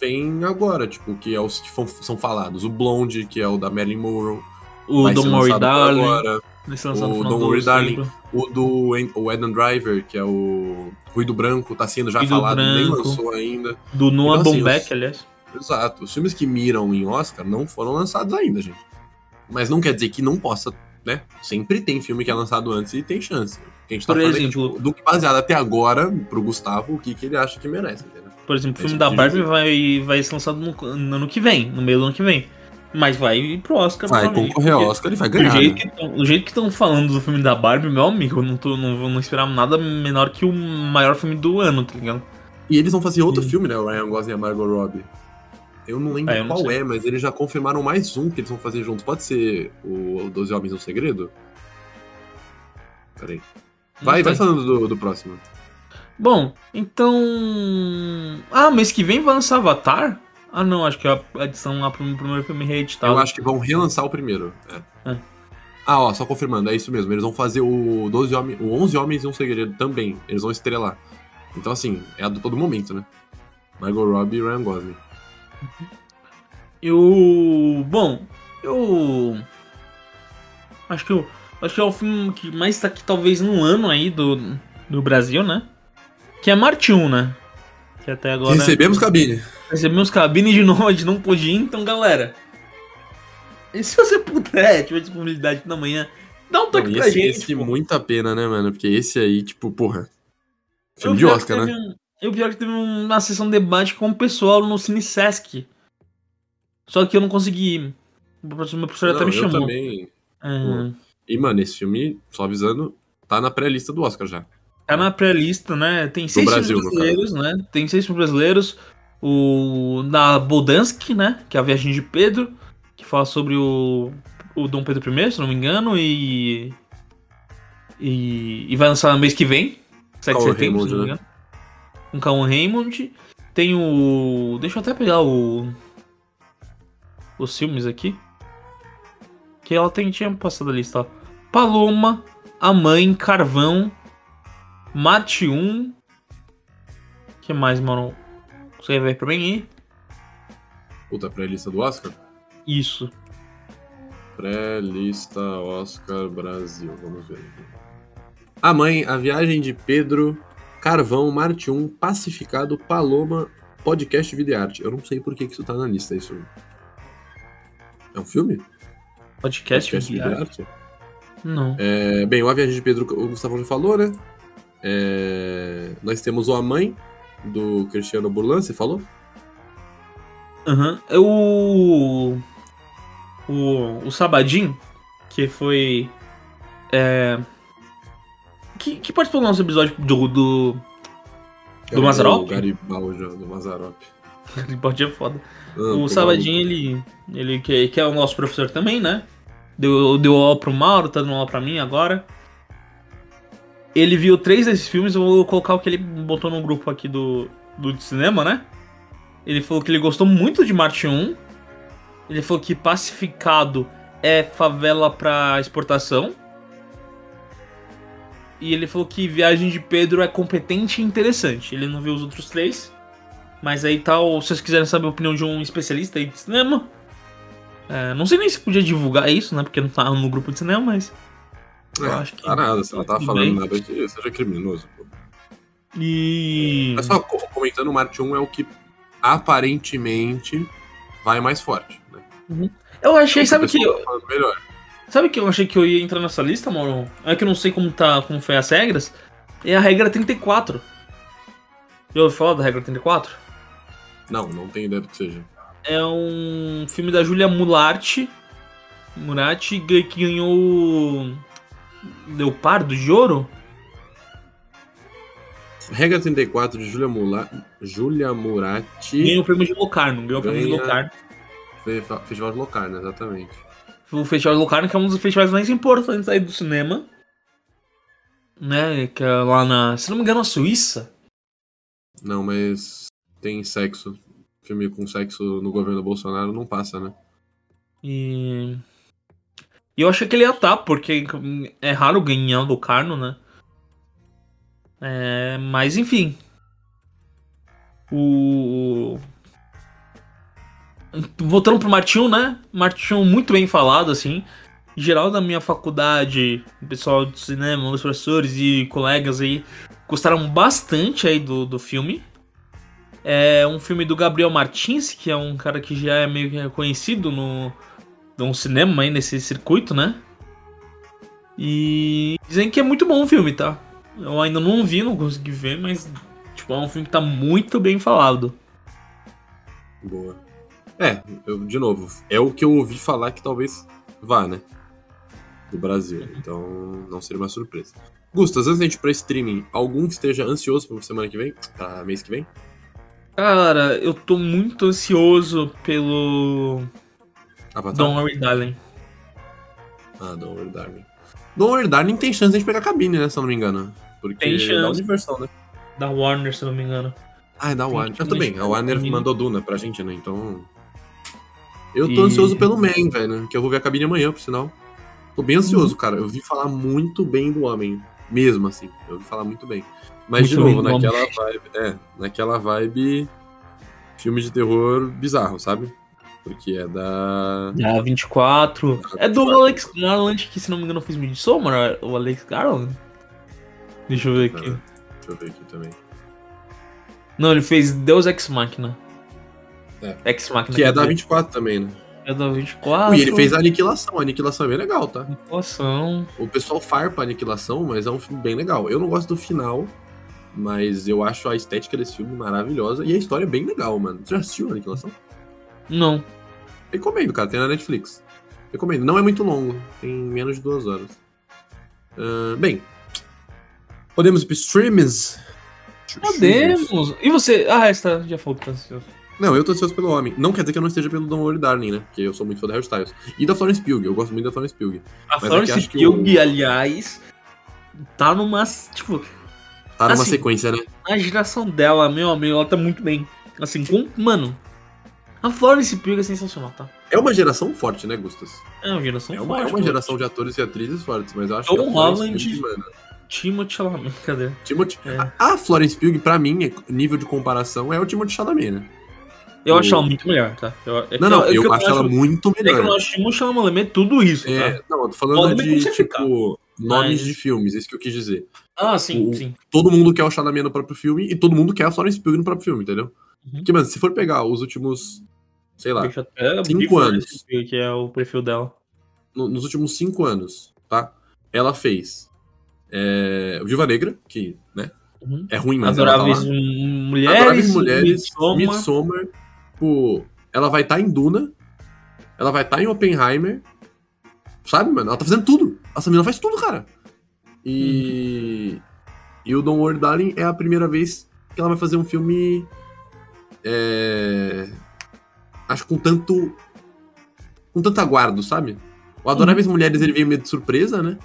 Vem agora, tipo, que é os que são falados. O Blonde, que é o da Marilyn Monroe. O Don't Worry Darling. Agora. O Don't Worry Darling. O do o Adam Driver, que é o Ruído Branco, tá sendo já falado, Branco. nem lançou ainda. Do Noah então, assim, Baumbach, aliás. Exato. Os filmes que miram em Oscar não foram lançados ainda, gente. Mas não quer dizer que não possa né? Sempre tem filme que é lançado antes e tem chance. Que a gente tá Por falando exemplo, é tipo, do que baseado até agora, pro Gustavo, o que, que ele acha que merece, entendeu? Por exemplo, o filme da Barbie vai, vai ser lançado no, no ano que vem, no meio do ano que vem. Mas vai ir pro Oscar. Vai concorrer ao Oscar e vai ganhar. Do jeito, né? que do jeito que estão falando do filme da Barbie, meu amigo, eu não, tô, não, não esperava nada menor que o maior filme do ano, tá ligado? E eles vão fazer outro filme, né? O Ryan Gosling e a Margot Robbie. Eu não lembro é, eu não qual sei. é, mas eles já confirmaram mais um que eles vão fazer juntos. Pode ser o Doze Homens no Segredo? Peraí. Vai, vai falando do, do próximo. Bom, então. Ah, mês que vem vai lançar Avatar? Ah, não, acho que é a edição lá pro primeiro filme reeditado. Eu acho que vão relançar o primeiro. É. É. Ah, ó, só confirmando, é isso mesmo. Eles vão fazer o 12 homens, o 11 Homens e um Segredo também. Eles vão estrelar. Então, assim, é a do todo momento, né? Margot Robbie e Ryan Gosling. Eu. Bom, eu. Acho que eu Acho que é o filme que mais tá aqui, talvez, no ano aí do, do Brasil, né? Que é Marte 1, né? Que até agora. Recebemos cabine. Recebemos cabine de novo, a gente não pôde ir, então, galera. E se você puder, tiver disponibilidade na manhã, dá um toque não, pra esse, gente. Esse tipo. muita pena, né, mano? Porque esse aí, tipo, porra. Filme de Oscar, né? Um, eu pior que teve uma sessão de debate com o pessoal no Cine Sesc. Só que eu não consegui ir. O professor, meu professor não, até me chamou. Também. É... E, mano, esse filme, só avisando, tá na pré-lista do Oscar já. Tá na pré-lista, né? Tem seis filmes brasileiros, né? Tem seis filmes brasileiros. O da Boldansky, né? Que é a Viagem de Pedro, que fala sobre o, o Dom Pedro I, se não me engano, e. E, e vai lançar no mês que vem, 7 de setembro, Raymond, se não me né? engano. Né? Com Calum Raymond. Tem o. Deixa eu até pegar o. Os filmes aqui. Que ela tem, tinha passado a lista, ó. Paloma, A Mãe, Carvão, Marte 1. que mais, mano? Você vai pra mim aí? Puta, pré-lista do Oscar? Isso. Pré-lista Oscar Brasil, vamos ver. A Mãe, A Viagem de Pedro, Carvão, Marte 1, Pacificado, Paloma, Podcast Vida e Arte. Eu não sei por que, que isso tá na lista, isso. É um filme? Podcast, Podcast de arte? Não. É, bem, o A Viagem de Pedro, o Gustavo já falou, né? É, Nós temos o A Mãe, do Cristiano Burlan, você falou? Aham. É O. O. O Sabadim, que foi. É. Que, que participou do nosso episódio do. do... Do Mazarop? O Garibaldi, do Mazarop. Garibaldi é foda. Ah, o tô Sabadinho, ele. Ele que, que é o nosso professor também, né? Deu, deu aula pro Mauro, tá dando aula pra mim agora. Ele viu três desses filmes, eu vou colocar o que ele botou no grupo aqui do, do cinema, né? Ele falou que ele gostou muito de Marte 1. Ele falou que Pacificado é favela pra exportação. E ele falou que Viagem de Pedro é competente e interessante. Ele não viu os outros três. Mas aí tal, se vocês quiserem saber a opinião de um especialista aí de cinema. é, não sei nem se podia divulgar isso, né? Porque não tá no grupo de cinema, mas. É, eu acho que tá nada, você não tá tudo falando bem. nada que seja criminoso. pô. E. É só co- comentando, o Marte 1 é o que aparentemente vai mais forte. Né? Eu achei, sabe O que. falando melhor. Sabe que eu achei que eu ia entrar nessa lista, Mauro? É que eu não sei como tá, como foi as regras. É a regra 34. Já ouviu falar da regra 34? Não, não tenho ideia do que seja. É um filme da Julia Mulatti. Murati que ganhou Leopardo de Ouro. Regra 34 de Julia, Mula... Julia Murati. Ganhou o prêmio de Locarno. Ganhou o prêmio de Locarno. Fe- Festival de Locarno, exatamente. O Festival de Locarno, que é um dos festivais mais importantes aí do cinema. Né? Que é lá na. Se não me engano, na Suíça. Não, mas tem sexo. Filme com sexo no governo Bolsonaro não passa, né? E. E eu achei que ele ia estar, porque é raro ganhar o Locarno, né? É, mas enfim. O. Voltando pro Martinho, né? Martinho muito bem falado, assim. Em geral da minha faculdade, o pessoal do cinema, os professores e colegas aí gostaram bastante aí do, do filme. É um filme do Gabriel Martins, que é um cara que já é meio conhecido no, no cinema aí, nesse circuito, né? E dizem que é muito bom o filme, tá? Eu ainda não vi, não consegui ver, mas tipo, é um filme que tá muito bem falado. Boa. É, eu, de novo, é o que eu ouvi falar que talvez vá, né? Do Brasil. Então, não seria uma surpresa. Gustas, antes da gente ir pra streaming, algum que esteja ansioso pra semana que vem? Pra mês que vem? Cara, eu tô muito ansioso pelo Avatar? Don't Worry Darling. Ah, Don't Worry Darling. Don't Worry Darling tem chance de a gente pegar cabine, né? Se eu não me engano. Porque Tem é da chance. Universal, né? Da Warner, se eu não me engano. Ah, é da Tem Warner. chance Eu também. de A Warner mandou Duna pra gente, né? Então. Eu tô E- ansioso pelo Man, velho. Que eu vou ver a cabine amanhã, por sinal. Tô bem ansioso, cara. Eu vi falar muito bem do homem. Mesmo assim. Eu vi falar muito bem. Mas, de Muito bem novo, naquela vibe. É, naquela vibe. Filme de terror bizarro, sabe? Porque é da. Da 24. É do 24. Alex Garland, que se não me engano fez Midsommar, o Alex Garland. Deixa eu ver aqui. Deixa eu ver aqui também. Não, ele fez Deus Ex Machina. É. Ex Machina. Que é da dizer. 24 também, né? É da 24. E ele fez a Aniquilação. A Aniquilação é bem legal, tá? Aniquilação. O pessoal farpa a Aniquilação, mas é um filme bem legal. Eu não gosto do final, mas eu acho a estética desse filme maravilhosa e a história é bem legal, mano. Você já assistiu a Aniquilação? Não. Recomendo, cara. Tem na Netflix. Recomendo. Não é muito longo. Tem menos de duas horas. Ah, bem, podemos ir pro streamings? Podemos. E você? Ah, essa já falou que tá ansioso. Não, eu tô ansioso pelo homem. Não quer dizer que eu não esteja pelo Don't Worry Darling, né? Porque eu sou muito fã da Hairstyles. E da Florence Pugh. Eu gosto muito da Florence Pugh. A Mas é Florence que acho que Pugh, o- aliás, tá numa. Tipo, Tá numa Assim, sequência, né? a geração dela, meu amigo, ela tá muito bem. Assim, com. Mano. A Florence Pugh é sensacional, tá? É uma geração forte, né, Gustas? É uma geração É uma, é forte. uma pô. geração de atores e atrizes fortes, mas eu acho Tom que Holland. Mano, Timothée Chalamet, cadê? Timothy- É. a, Florence Pugh, pra mim, é- nível de comparação, é o Timothy Chalamet, né? Eu O- acho ela muito melhor, tá? Eu, é Não, não, é que eu, acho ela muito É que eu melhor. acho Timothée Chalamet tudo isso, É, tá? não, eu tô falando Pode de, tipo, nomes Mas- de filmes, isso que eu quis dizer. Ah, sim, O- sim. Todo mundo quer o Chalamet no próprio filme e todo mundo quer a Florence Pugh no próprio filme, entendeu? Uhum. Porque, mano, se for pegar os últimos, sei lá, Deixa eu até abrir cinco anos. Que é o perfil dela. no- nos últimos cinco anos, tá? Ela fez É, o Viúva Negra, que, né? Uhum. É ruim, mas ela tá Adoráveis. Mulheres. Adoráveis Mulheres, Midsommar. Ela vai estar em Duna. Ela vai estar em Oppenheimer. Sabe, mano? Ela tá fazendo tudo. Essa menina faz tudo, cara. E. E o Don't Worry Darling é a primeira vez que ela vai fazer um filme. É. Acho com tanto. Com tanto aguardo, sabe? O Adoráveis Mulheres ele veio meio de surpresa, né?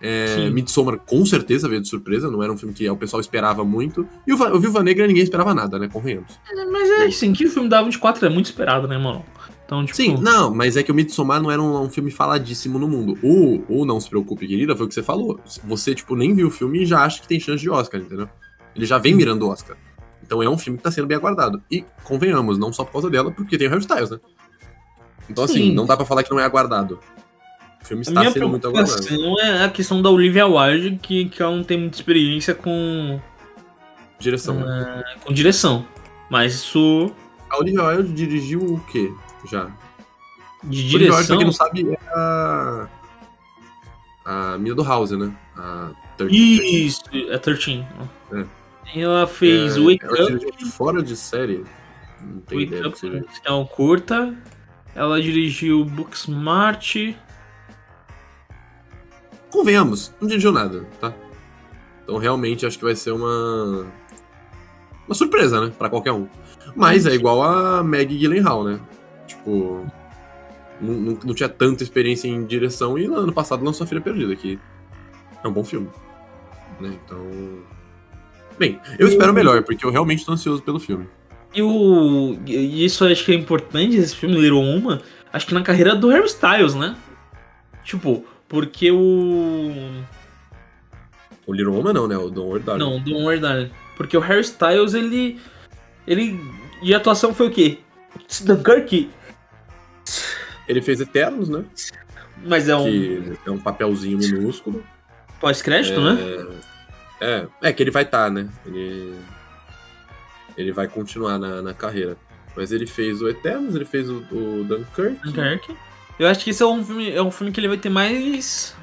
É. Midsommar com certeza veio de surpresa, não era um filme que o pessoal esperava muito. E o, o Viúva Negra ninguém esperava nada, né? Convenhamos. Mas é assim, que o filme da 24 é muito esperado, né, mano? Então, tipo. Sim, não, mas é que o Midsommar não era um, um filme faladíssimo no mundo. O, o Não Se Preocupe, Querida, foi o que você falou. Você, tipo, nem viu o filme e já acha que tem chance de Oscar, entendeu? Ele já vem mirando o Oscar. Então é um filme que tá sendo bem aguardado. E, convenhamos, não só por causa dela, porque tem o Harry Styles, né? Então, assim, Sim. não dá pra falar que não é aguardado. O filme A está minha sendo muito aguardado. preocupação é a questão da Olivia Wilde, que, que ela não tem muita experiência com, Direção. né? é, com direção. Mas isso A Olivia Wilde dirigiu o quê? Já. de Olivia Wilde, pra direção. quem não sabe, é a... A mina do House, né? A 13. Isso, é 13. É. Ela fez É, Wake ela Up, dirigiu fora de série. Não tenho Wake ideia Up, que é um curta. Ela dirigiu Booksmart. Convenhamos, não dirigiu nada, tá? Então realmente acho que vai ser uma. Uma surpresa, né? Pra qualquer um. Mas é igual a Maggie Gyllenhaal, né? Tipo. Não, não, não tinha tanta experiência em direção e no ano passado lançou a Filha Perdida, que é um bom filme. Né? Então. Bem, eu espero melhor, porque eu realmente tô ansioso pelo filme. E o. E isso eu acho que é importante, esse filme Little Woman, acho que na carreira do Harry Styles, né? Tipo, porque o. O Little Woman não, né? O Don't Worry Darling. Não, Don't Worry Darling. Porque o Harry Styles, ele. Ele. E a atuação foi o quê? Dunkirk. Ele fez Eternos, né? Mas é um Que é um papelzinho minúsculo. pós-crédito, é... né? É, é que ele vai estar, né? Ele. Ele vai continuar na, na carreira. Mas ele fez o Eternos, ele fez o, o Dunkirk. Dunkirk. Eu acho que esse é um filme, é um filme que ele vai ter mais.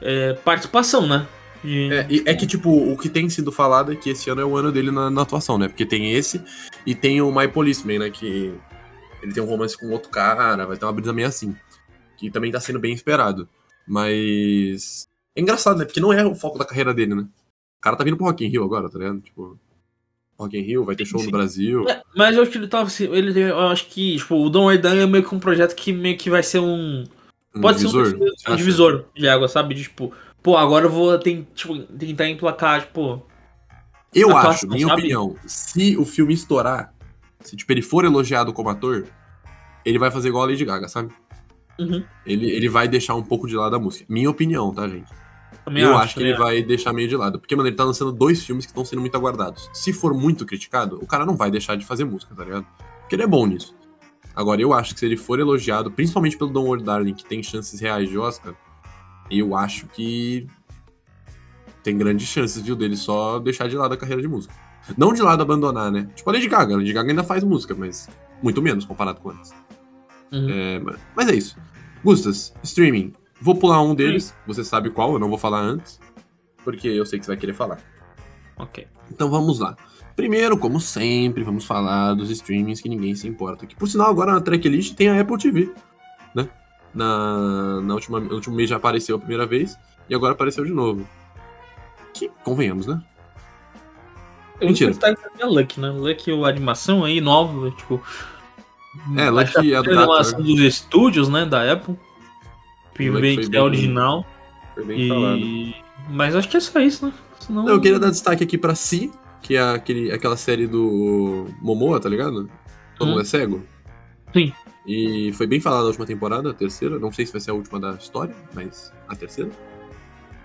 é, participação, né? De- É, e é que, tipo, o que tem sido falado é que esse ano é o ano dele na, na atuação, né? Porque tem esse e tem o My Policeman, né? Que ele tem um romance com outro cara, vai ter uma brisa meio assim. Que também tá sendo bem esperado. Mas. É engraçado, né? Porque não é o foco da carreira dele, né? O cara tá vindo pro Rock in Rio agora, tá ligado? Tipo. Rock in Rio, vai ter show Sim. no Brasil. É, Mas eu acho que ele tava. assim, Ele, eu acho que, tipo, o Worry Darling é meio que um projeto que meio que vai ser um. Um Pode divisor? ser um, um divisor de água, sabe? De, tipo, pô, agora eu vou ten- tipo, tentar emplacar, tipo. Eu acho, minha sabe? opinião, se o filme estourar, se tipo, ele for elogiado como ator, ele vai fazer igual a Lady Gaga, sabe? Uhum. Ele, ele vai deixar um pouco de lado a música. Minha opinião, tá, gente? Também eu acho, que né? ele vai deixar meio de lado. Porque, mano, ele tá lançando dois filmes que estão sendo muito aguardados. Se for muito criticado, o cara não vai deixar de fazer música, tá ligado? Porque ele é bom nisso. Agora, eu acho que se ele for elogiado, principalmente pelo Don't Worry Darling, que tem chances reais de Oscar, eu acho que tem grandes chances, viu, dele só deixar de lado a carreira de música. Não de lado abandonar, né? Tipo a Lady Gaga. A Lady Gaga ainda faz música, mas muito menos comparado com antes. Uhum. É, mas- mas é isso. Gustas, streaming. Vou pular um deles, você sabe qual, eu não vou falar antes, porque eu sei que você vai querer falar. Ok. Então vamos lá. Primeiro, como sempre, vamos falar dos streamings que ninguém se importa. Que por sinal, agora na tracklist tem a Apple TV, né? Na, na última, no último mês já apareceu a primeira vez e agora apareceu de novo. Que, convenhamos, né? Eu Mentira. perguntar pra Lucky, né? Lucky, a animação aí, nova, tipo. É, que é a animação Gato, dos estúdios, né? Da Apple. Bem- é original. Foi bem falado. E... Mas acho que é só isso, né? Senão... Não, eu queria dar destaque aqui pra Si, que é aquele, aquela série do Momoa, tá ligado? Todo Hum. mundo é cego. Sim. E foi bem falada a última temporada, a terceira. Não sei se vai ser a última da história, mas a terceira.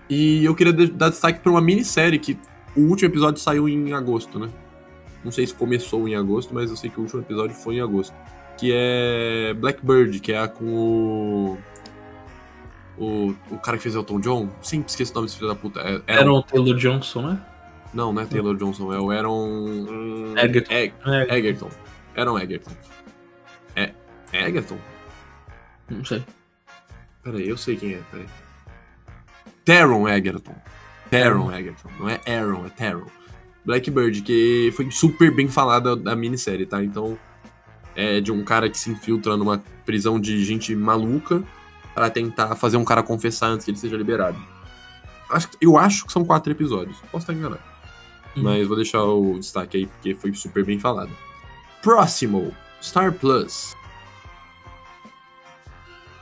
E eu queria dar destaque pra uma minissérie que o último episódio saiu em agosto, né? Não sei se começou em agosto, mas eu sei que o último episódio foi em agosto. Que é Blackbird, que é a com o. O, o cara que fez Elton John. Sempre esqueço o nome desse filho da puta. É, Era o Taylor Johnson, né? Não, não é Taylor Johnson, é o Aaron. hum, Egerton. Eg- É, Egerton. Aaron Egerton. É. É Egerton? não sei. Peraí, eu sei quem é, peraí. Taron Egerton. Taron Egerton. Não é Aaron, é Taron. Blackbird, que foi super bem falada da minissérie, tá? Então, é de um cara que se infiltra numa prisão de gente maluca para tentar fazer um cara confessar antes que ele seja liberado. Acho, eu acho que são quatro episódios. Posso estar enganado. Hum. Mas vou deixar o destaque aí, porque foi super bem falado. Próximo, Star Plus.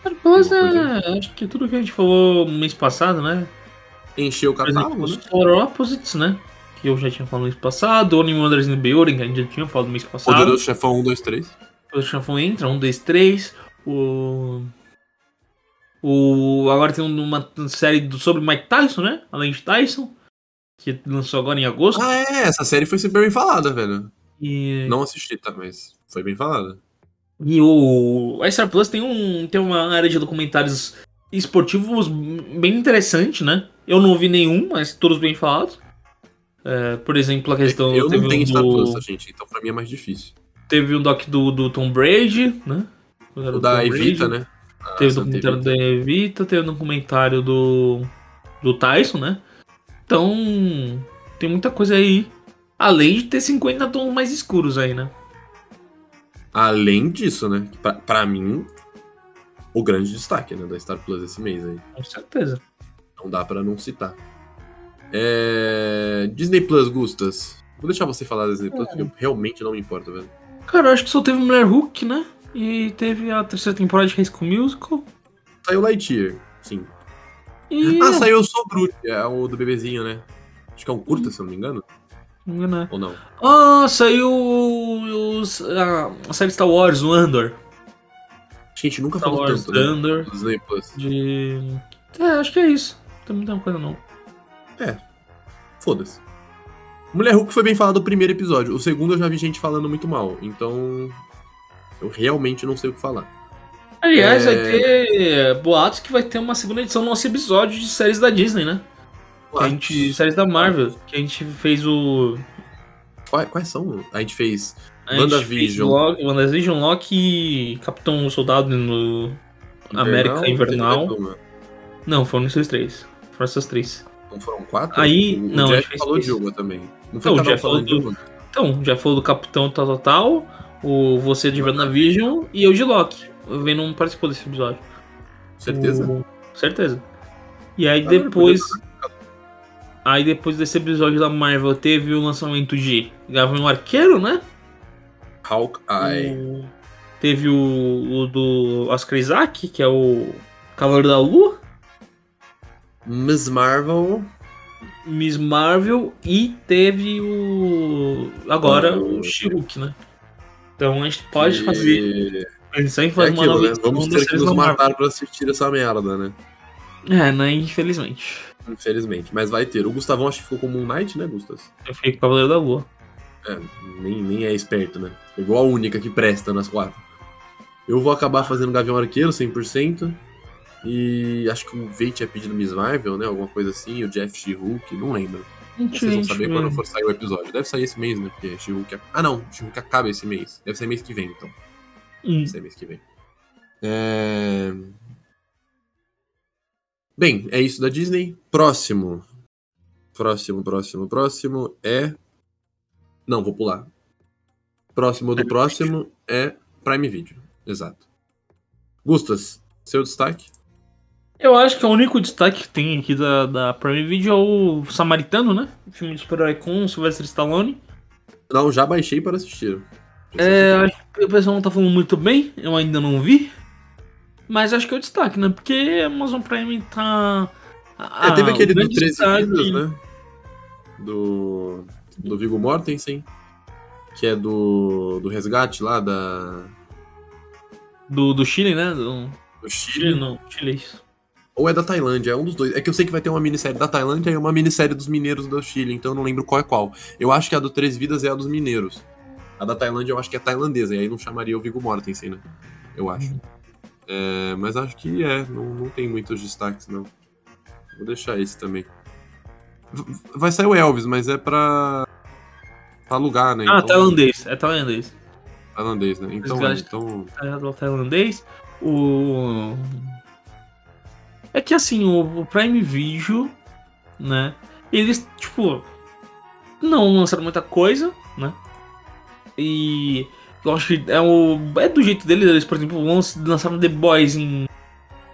Alguma coisa é, acho que tudo que a gente falou mês passado, né? Encheu o Por exemplo, catálogo, os né? Polar Opposites, né? Que eu já tinha falado no mês passado. Only Wonders in Building, que a gente já tinha falado no mês passado. Poderoso Chefão 1, 2, 3. O Chafão entra, um, dois, três. O. O. Agora tem uma série sobre Mike Tyson, né? Além de Tyson. Que lançou agora em agosto. Ah, é, essa série foi super bem falada, velho. E, Não assisti, tá? Mas foi bem falada. e o. A Star Plus tem, um, tem uma área de documentários esportivos bem interessante, né? Eu não vi nenhum, mas todos bem falados. É, por exemplo, a questão. eu teve não tenho um Star do- Plus, gente? Então pra mim é mais difícil. Teve um doc do, do Tom Brady, né? O da Tom Evita, Brady. né? Ah, Teve o Santa documentário da Evita, teve o documentário do, do Tyson, né? Então, tem muita coisa aí. Além de ter 50 tons mais escuros aí, né? Além disso, né? Pra, pra mim, o grande destaque né, da Star Plus esse mês aí. Com certeza. Não dá pra não citar. É... Disney Plus, Gustas. Vou deixar você falar da Disney Plus, porque eu realmente não me importo, velho. Cara, eu acho que só teve Mulher Hulk, né? E teve a terceira temporada de High School Musical. Saiu Lightyear, sim. E. Ah, saiu o Sobrut, é o do bebezinho, né? Acho que é um curta, se eu não me engano. Não me engano, é. Ou não? Ah, saiu os, a, a série Star Wars, o Andor. Gente, nunca Star falou Wars tanto, né? Andor. do Disney Plus. De. É, acho que é isso. Não tem muita coisa não. Foda-se. Mulher Hulk foi bem falado no primeiro episódio. O segundo eu já vi gente falando muito mal. Então. Eu realmente não sei o que falar. Aliás, É. vai ter boatos que vai ter uma segunda edição do nosso episódio de séries da Disney, né? Que a gente, séries da Marvel, que a gente fez o. Quais, quais são? A gente fez. WandaVision. WandaVision, Loki e Capitão Soldado no. América Invernal. uma. Não, foram esses três. Foram essas três. Não foram quatro? Aí- O, o não, a gente Jeff falou de uma também. Não foi Não, o Jeff falou uma? Então, já falou do Capitão Tal Tal Tal, o Você de WandaVision e eu de Loki. O Venom participou desse episódio. Certeza? O- Certeza. E aí Ah, depois. Aí depois desse episódio da Marvel teve o lançamento de Gavião Arqueiro, né? Hawkeye. O- Teve o, o do Oscar Isaac, que é o Cavaleiro da Lua, Miss Marvel. Miss Marvel e teve o. Agora O- o Shiruk, né? Então a gente pode que- fazer. Pensar em É fazer uma aquilo, nova né? Vamos ter que nos da Marvel. matar pra assistir essa merda, né? É, né? Infelizmente. Infelizmente. Mas vai ter. O Gustavão acho que ficou com Moon Knight, né, Gustas? Eu fiquei com o Cavaleiro da Lua. É, nem, nem é esperto, né? Igual a única que presta nas quatro. Eu vou acabar fazendo Gavião Arqueiro 100%. E acho que o Veit tinha pedido Miss Marvel, né? Alguma coisa assim. O Jeff She-Hulk, não lembro. Vocês vão saber quando for sair o episódio. Deve sair esse mês, né? Porque She-Hulk... Ah, não. She-Hulk acaba esse mês. Deve ser mês que vem, então. Hum. Deve ser mês que vem. É... Bem, é isso da Disney. Próximo. Próximo, próximo, próximo é... Não, vou pular. Próximo do próximo é Prime Video. Exato. Gustas, seu destaque? Eu acho que o único destaque que tem aqui da, da Prime Video é o Samaritano, né? O filme de super-herói com o Sylvester Stallone. Não, já baixei para assistir. É, acho que o pessoal não tá falando muito bem, eu ainda não vi. Mas acho que é o destaque, né? Porque a Amazon Prime tá. É, teve ah, aquele do grande 13 destaque- Vidas, né? Do. Do Viggo Mortensen. Que é do. Do resgate lá da. Do, do Chile, né? Do Do Chile, Chile. não, Chile é isso. Ou é da Tailândia, é um dos dois. É que eu sei que vai ter uma minissérie da Tailândia e uma minissérie dos mineiros do Chile, então eu não lembro qual é qual. Eu acho que a do Três Vidas é a dos mineiros. A da Tailândia eu acho que é tailandesa, e aí não chamaria o Viggo Mortensen, né? Eu acho. É, mas acho que é, não, não tem muitos destaques, não. Vou deixar esse também. Vai sair o Elvis, mas é pra. pra alugar, né? Ah, Então- tailandês, é tailandês. Tailandês, né? Então, é, então Tá tailandês. O. É que assim, o, o Prime Video, né? Eles, tipo, não lançaram muita coisa, né? E eu acho que é, o, é do jeito deles, eles, por exemplo, lançaram The Boys em,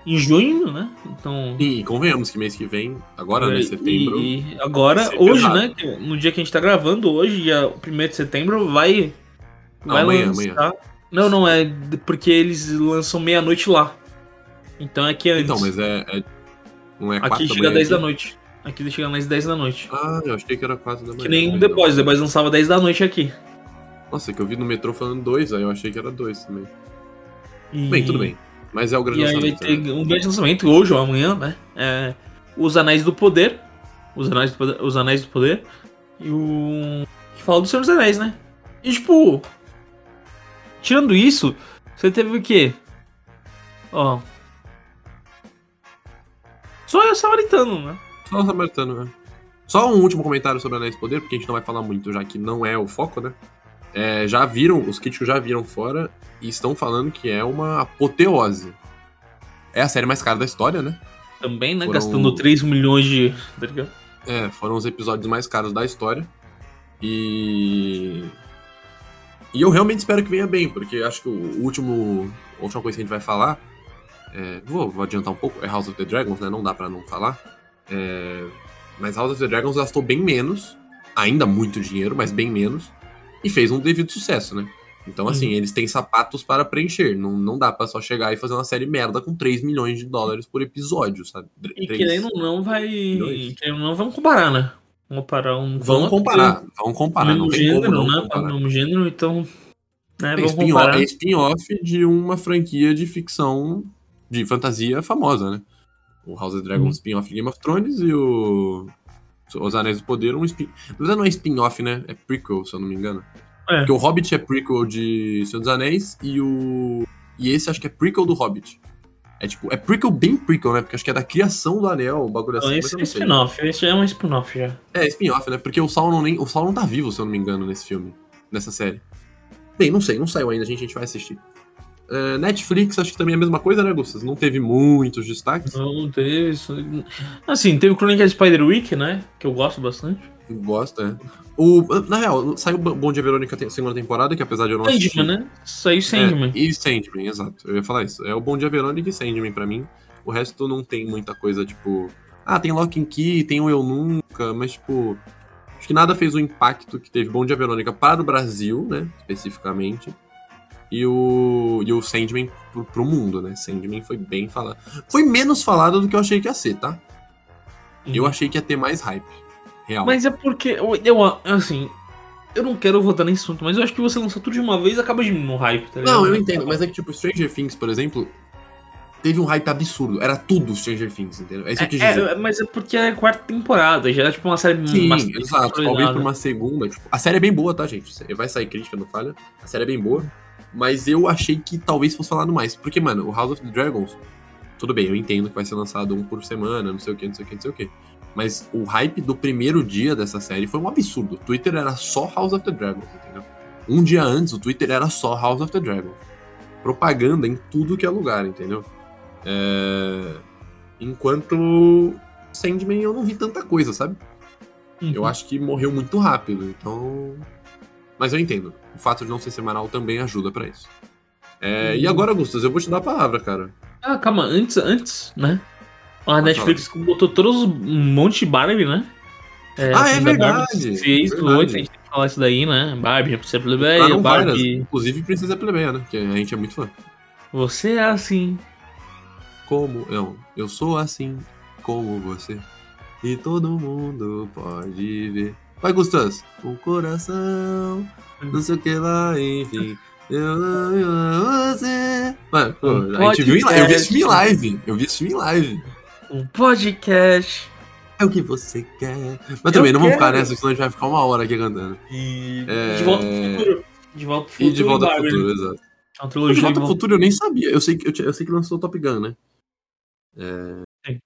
em junho, né? Então. E convenhamos que mês que vem, agora, né? Setembro. E agora, hoje, pesado. né? No dia que a gente tá gravando, hoje, dia 1 de setembro, vai. Não, vai amanhã, lançar. amanhã. Não, não, é porque eles lançam meia-noite lá. Então é que antes. Então, mas é. é não é Aqui chega 10 da noite. Aqui chega mais 10 da noite. Ah, eu achei que era 4 da manhã. Que nem o The Boys, The Boys lançava 10 da noite aqui. Nossa, que eu vi no metrô falando 2, aí eu achei que era 2 também. E... Bem, tudo bem. Mas é o grande e lançamento. Vai ter né? um grande lançamento hoje ou amanhã, né? É, os Anéis do Poder. Os Anéis do Poder. Os Anéis do Poder. E o. Que fala do Senhor dos Anéis, né? E tipo. Tirando isso, você teve o quê? Ó. Só o Samaritano, né? Só o Samaritano, né? Só um último comentário sobre Anéis do Poder, porque a gente não vai falar muito, já que não é o foco, né? É, já viram, os críticos já viram fora e estão falando que é uma apoteose. É a série mais cara da história, né? Também, né? Foram... Gastando 3 milhões de. Tá é, foram os episódios mais caros da história. E. E eu realmente espero que venha bem, porque acho que o último. A última coisa que a gente vai falar. É, vou, vou, adiantar um pouco, é House of the Dragons, né? Não dá pra não falar. É, mas House of the Dragons gastou bem menos, ainda muito dinheiro, mas bem menos, e fez um devido sucesso, né? Então, assim, uhum. eles têm sapatos para preencher. Não, não dá pra só chegar e fazer uma série merda com 3 milhões de dólares por episódio, sabe? E querendo ou não, vai. Querendo não, vamos comparar, né? Vamos comparar um. Vamos comparar, vamos comparar. Não tem gênero, não né? Comparar. mesmo gênero, então. Né, é spin-off é spin de uma franquia de ficção de fantasia famosa, né? O House of Dragons uhum. spin-off de Game of Thrones e o Os Anéis do Poder, um spin... Na verdade não é spin-off, né? É prequel, se eu não me engano. É. Porque o Hobbit é prequel de Senhor dos Anéis e o... E esse acho que é prequel do Hobbit. É tipo, é prequel bem prequel, né? Porque acho que é da criação do anel, o bagulho assim. Não, esse é spin-off, esse é um spin-off já. É, spin-off, né? Porque o Sauron nem. O Sauron tá vivo, se eu não me engano, nesse filme. Nessa série. Bem, não sei, não saiu ainda, a gente, a gente vai assistir. Uh, Netflix, acho que também é a mesma coisa, né, Gustas? Não teve muitos destaques. Não, não teve. Assim, teve o Chronicle Spider-Week, né? Que eu gosto bastante. Gosto, é. O, na real, saiu Bom Dia Verônica segunda temporada, que apesar de eu não Sandman, assistir... né? Saiu Sandman. É, e Sandman, exato. Eu ia falar isso. É o Bom Dia Verônica e Sandman pra mim. O resto não tem muita coisa, tipo... Ah, tem Lock and Key, tem o Eu Nunca, mas, tipo... Acho que nada fez o impacto que teve Bom Dia Verônica para o Brasil, né? Especificamente e o, e o Sandman pro, pro mundo, né? Sandman foi bem falado. Foi menos falado do que eu achei que ia ser, tá? Uhum. Eu achei que ia ter mais hype. Real. Mas é porque, eu, eu, assim, eu não quero votar nesse assunto, mas eu acho que você lançar tudo de uma vez acaba diminuindo o hype, tá Não, eu entendo, mas é que, tipo, Stranger Things, por exemplo, teve um hype absurdo. Era tudo Stranger Things, entendeu? É isso que eu quis dizer. É, mas é porque é a quarta temporada, já é tipo uma série Sim, exato. Talvez por uma segunda. Tipo, a série é bem boa, tá, gente? Vai sair crítica, não falha. A série é bem boa. Mas eu achei que talvez fosse falado mais. Porque, mano, o House of the Dragons, tudo bem, eu entendo que vai ser lançado um por semana, não sei o que, não sei o que, não sei o que. Mas o hype do primeiro dia dessa série foi um absurdo. O Twitter era só House of the Dragons, entendeu? Um dia antes, o Twitter era só House of the Dragons. Propaganda em tudo que é lugar, entendeu? É... Enquanto Sandman eu não vi tanta coisa, sabe? Uhum. Eu acho que morreu muito rápido, então. Mas eu entendo. O fato de não ser semanal também ajuda para isso. É, E agora, Gustas, eu vou te dar a palavra, cara. Ah, calma, antes, antes, né? A Netflix falar. botou todos um monte de Barbie, né? É, ah, é verdade. Fez verdade. a gente tem que falar isso daí, né? Barbie, Princesa Plebeia, Barbie... Várias, inclusive Princesa Plebeia, né? Que a gente é muito fã. Você é assim. Como? Não, eu sou assim, como você. E todo mundo pode ver. Vai, Gustas. O coração, não sei o que lá, enfim. Eu amo você. Mano, pô, um a gente viu em live. Eu vi esse filme em live. Eu vi esse filme em live. Um podcast. É o que você quer. Mas também, não vamos ficar nessa, senão a gente vai ficar uma hora aqui cantando. E. É... De volta pro futuro. De volta pro futuro. E de volta pro futuro, exato. É de volta pro futuro eu nem sabia. Eu sei, eu, eu sei que lançou o Top Gun, né? É... Sim.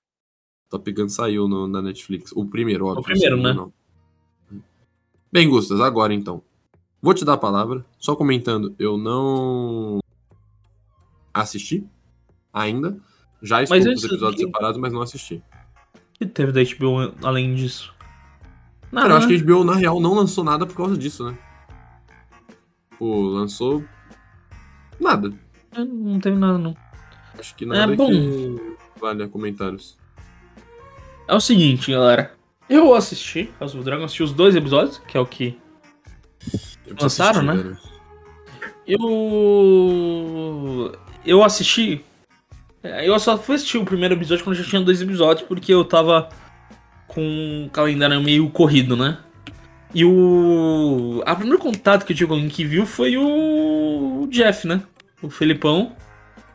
Top Gun saiu no, na Netflix. O primeiro, óbvio. O primeiro, né? Não. Bem, Gustas, agora então. Vou te dar a palavra. Só comentando, eu não assisti ainda. Já estou com os episódios que- separados, mas não assisti. O que teve da HBO além disso? Cara, eu acho que a HBO, na real, não lançou nada por causa disso, né? Pô, lançou. Nada. É, Não teve nada, não. Acho que nada É bom. que valha comentários. É o seguinte, galera. Eu assisti House of Dragon, assisti os dois episódios, que é o que Eu Lançaram, né? velho. Eu. Eu assisti. Eu só fui assistir o primeiro episódio quando já tinha dois episódios, porque eu tava com o calendário meio corrido, né? E o. A primeiro contato que eu tive com alguém que viu foi o Jeff, né? O Felipão.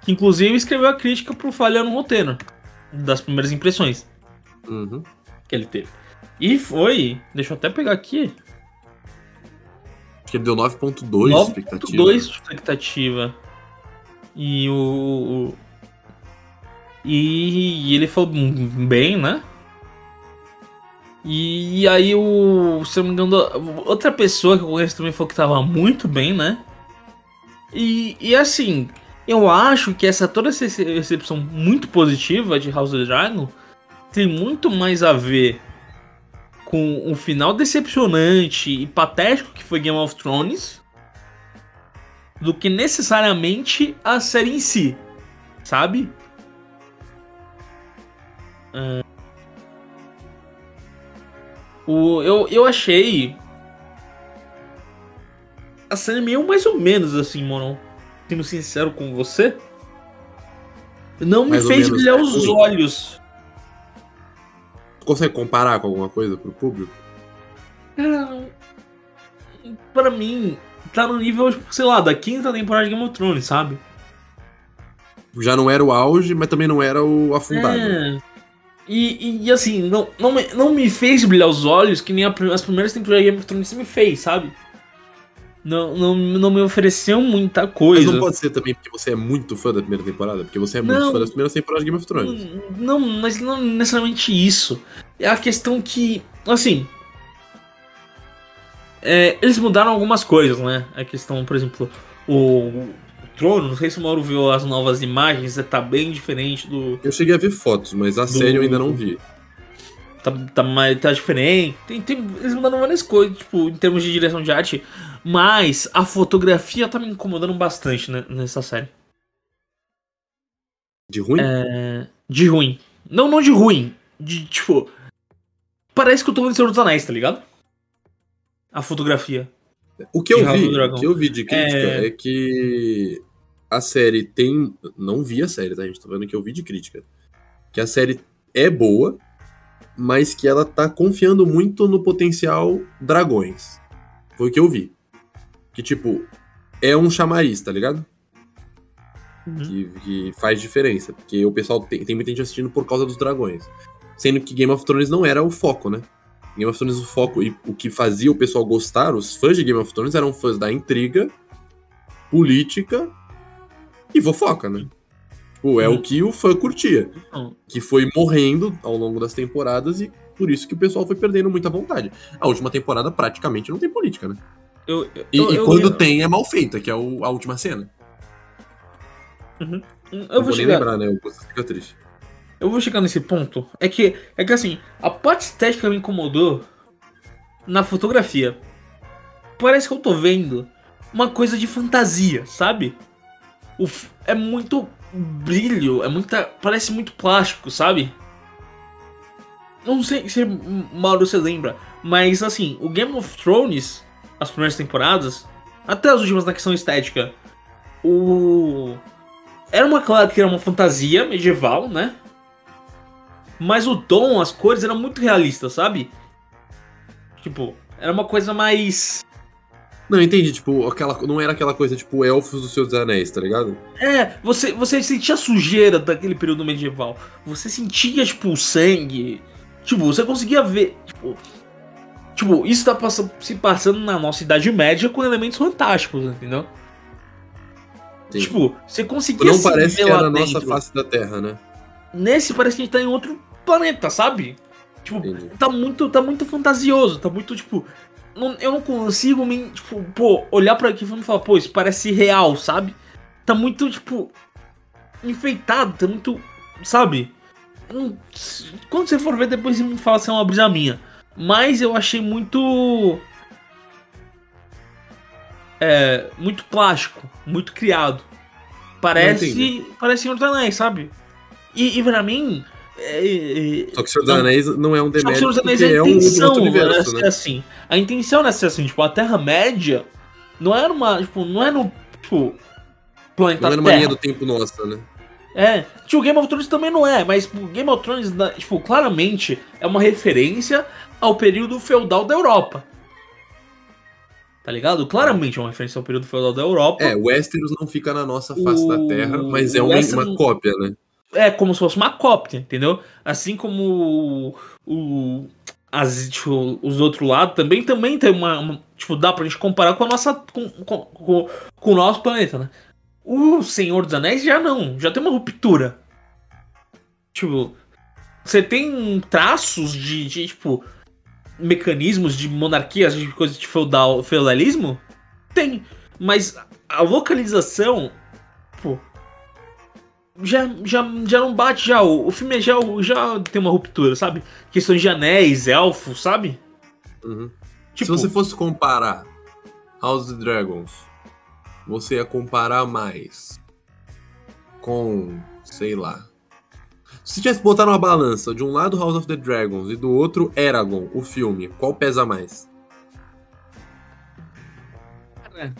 Que inclusive escreveu a crítica pro Falha no Roteiro. Das primeiras impressões Uhum. que ele teve. E foi. Deixa eu até pegar aqui. Acho que ele deu 9.2 de expectativa. 2 expectativa. E o. E, e ele falou bem, né? E, aí o. Se eu não me engano, outra pessoa que eu conheço também falou que tava muito bem, né? E, e assim, eu acho que essa toda essa recepção muito positiva de House of the Dragon tem muito mais a ver com o final decepcionante e patético que foi Game of Thrones do que necessariamente a série em si, sabe? Ah. O, eu, eu achei a série meio mais ou menos assim, mano. Sendo sincero com você. Não me Mais ou fez brilhar é os olhos. Tu consegue comparar com alguma coisa pro público? Cara, pra mim, tá no nível, tipo, sei lá, da quinta temporada de Game of Thrones, sabe? Já não era o auge, mas também não era o afundado. É. E, e, assim, não, não, me, não me fez brilhar os olhos que nem a as primeiras temporadas de Game of Thrones me fez, sabe? Não, não, não me ofereceu muita Mas coisa. não pode ser também porque você é muito fã da primeira temporada, porque você é muito Não. fã das primeiras temporadas de Game of Thrones. Não, mas não necessariamente isso. É a questão que, assim. é, eles mudaram algumas coisas, né? A questão, por exemplo, o, trono, não sei se o Mauro viu as novas imagens, tá bem diferente do. Eu cheguei a ver fotos, mas a série eu ainda não vi. Tá, tá, tá diferente. Tem, tem, eles mudaram várias coisas, tipo, em termos de direção de arte. Mas a fotografia tá me incomodando bastante né, nessa série. De ruim? É, de ruim. Não, não de ruim. De tipo. Parece que eu tô vendo Senhor dos Anéis, tá ligado? A fotografia. O que eu vi, o que eu vi de crítica É- é... que a série tem. Não vi a série, tá, gente? Tô falando que eu vi de crítica. Que a série é boa, mas que ela tá confiando muito no potencial dragões. Foi o que eu vi. Que, tipo, é um chamariz, tá ligado? Uhum. Que, que faz diferença. Porque o pessoal tem, tem muita gente assistindo por causa dos dragões. Sendo que Game of Thrones não era o foco, né? Game of Thrones, o foco e o que fazia o pessoal gostar, os fãs de Game of Thrones eram fãs da intriga, política e fofoca, né? Tipo, é o que o fã curtia. Hum. Que foi morrendo ao longo das temporadas e por isso que o pessoal foi perdendo muita vontade. A última temporada praticamente não tem política, né? Eu, eu, E, eu, e eu- quando eu, tem é mal feita, que é o- a última cena. eu não vou vou chegar. lembrar, né? O fica triste. Eu vou chegar nesse ponto. É que, é que assim, a parte estética me incomodou na fotografia. Parece que eu tô vendo uma coisa de fantasia, sabe? O é muito brilho, é muita. Parece muito plástico, sabe? Não sei se Mauro você lembra, mas assim, o Game of Thrones, as primeiras temporadas, até as últimas na questão estética, o. Era uma claro que era uma fantasia medieval, né? Mas o tom, as cores eram muito realistas, sabe? Tipo, era uma coisa mais. Não, entendi, tipo, aquela, não era aquela coisa tipo elfos dos seus anéis, tá ligado? É, você, você sentia a sujeira daquele período medieval. Você sentia, tipo, o sangue. Tipo, você conseguia ver. Tipo, tipo isso tá se passando na nossa Idade Média com elementos fantásticos, entendeu? Entendi. Tipo, você conseguia não parece que é na nossa face da Terra, né? Nesse parece que a gente tá em outro planeta, sabe? Tipo, Entendi. tá muito, tá muito fantasioso, tá muito, tipo. não- eu não consigo me, tipo, pô, olhar pra aqui e falar, pô, isso parece real, sabe? Tá muito, tipo. Enfeitado, tá muito. sabe? Quando você for ver, depois você me fala se é uma brisa minha. Mas eu achei muito. É. Muito plástico, muito criado. Parece. Parece Senhor dos Anéis, sabe? E, e pra mim. É, é, Só que o Senhor dos Anéis não é um só que demérito Senhor dos porque Anéis, a é um intenção outro universo, era ser né? assim. A intenção era ser assim, tipo, a Terra-média não era uma. Tipo, não é no. Tipo. Planeta Não é numa Terra. linha do tempo nossa, né? É, tipo, Game of Thrones também não é, mas tipo, Game of Thrones, tipo, claramente é uma referência ao período feudal da Europa. Tá ligado? Claramente é uma referência ao período feudal da Europa. É, Westeros não fica na nossa face da O- Terra, mas é uma, Westeros- uma cópia, né? É como se fosse uma cópia, entendeu? Assim como o, o- as, tipo, os outros lados também também tem uma, uma- tipo dá pra gente comparar com a nossa com, com, com, com o nosso planeta, né? O Senhor dos Anéis já não, já tem uma ruptura. Tipo, você tem traços de, de, tipo mecanismos de monarquias, de coisas de feudal, feudalismo? Tem, mas a localização, pô, já, já, já não bate já. O, o filme já, já tem uma ruptura, sabe? Questões de anéis, elfos, sabe? Uhum. Tipo, Se você fosse comparar House of Dragons, você ia comparar mais com, sei lá. Se tivesse que botar numa balança de um lado House of the Dragons e do outro Eragon, o filme, qual pesa mais? É.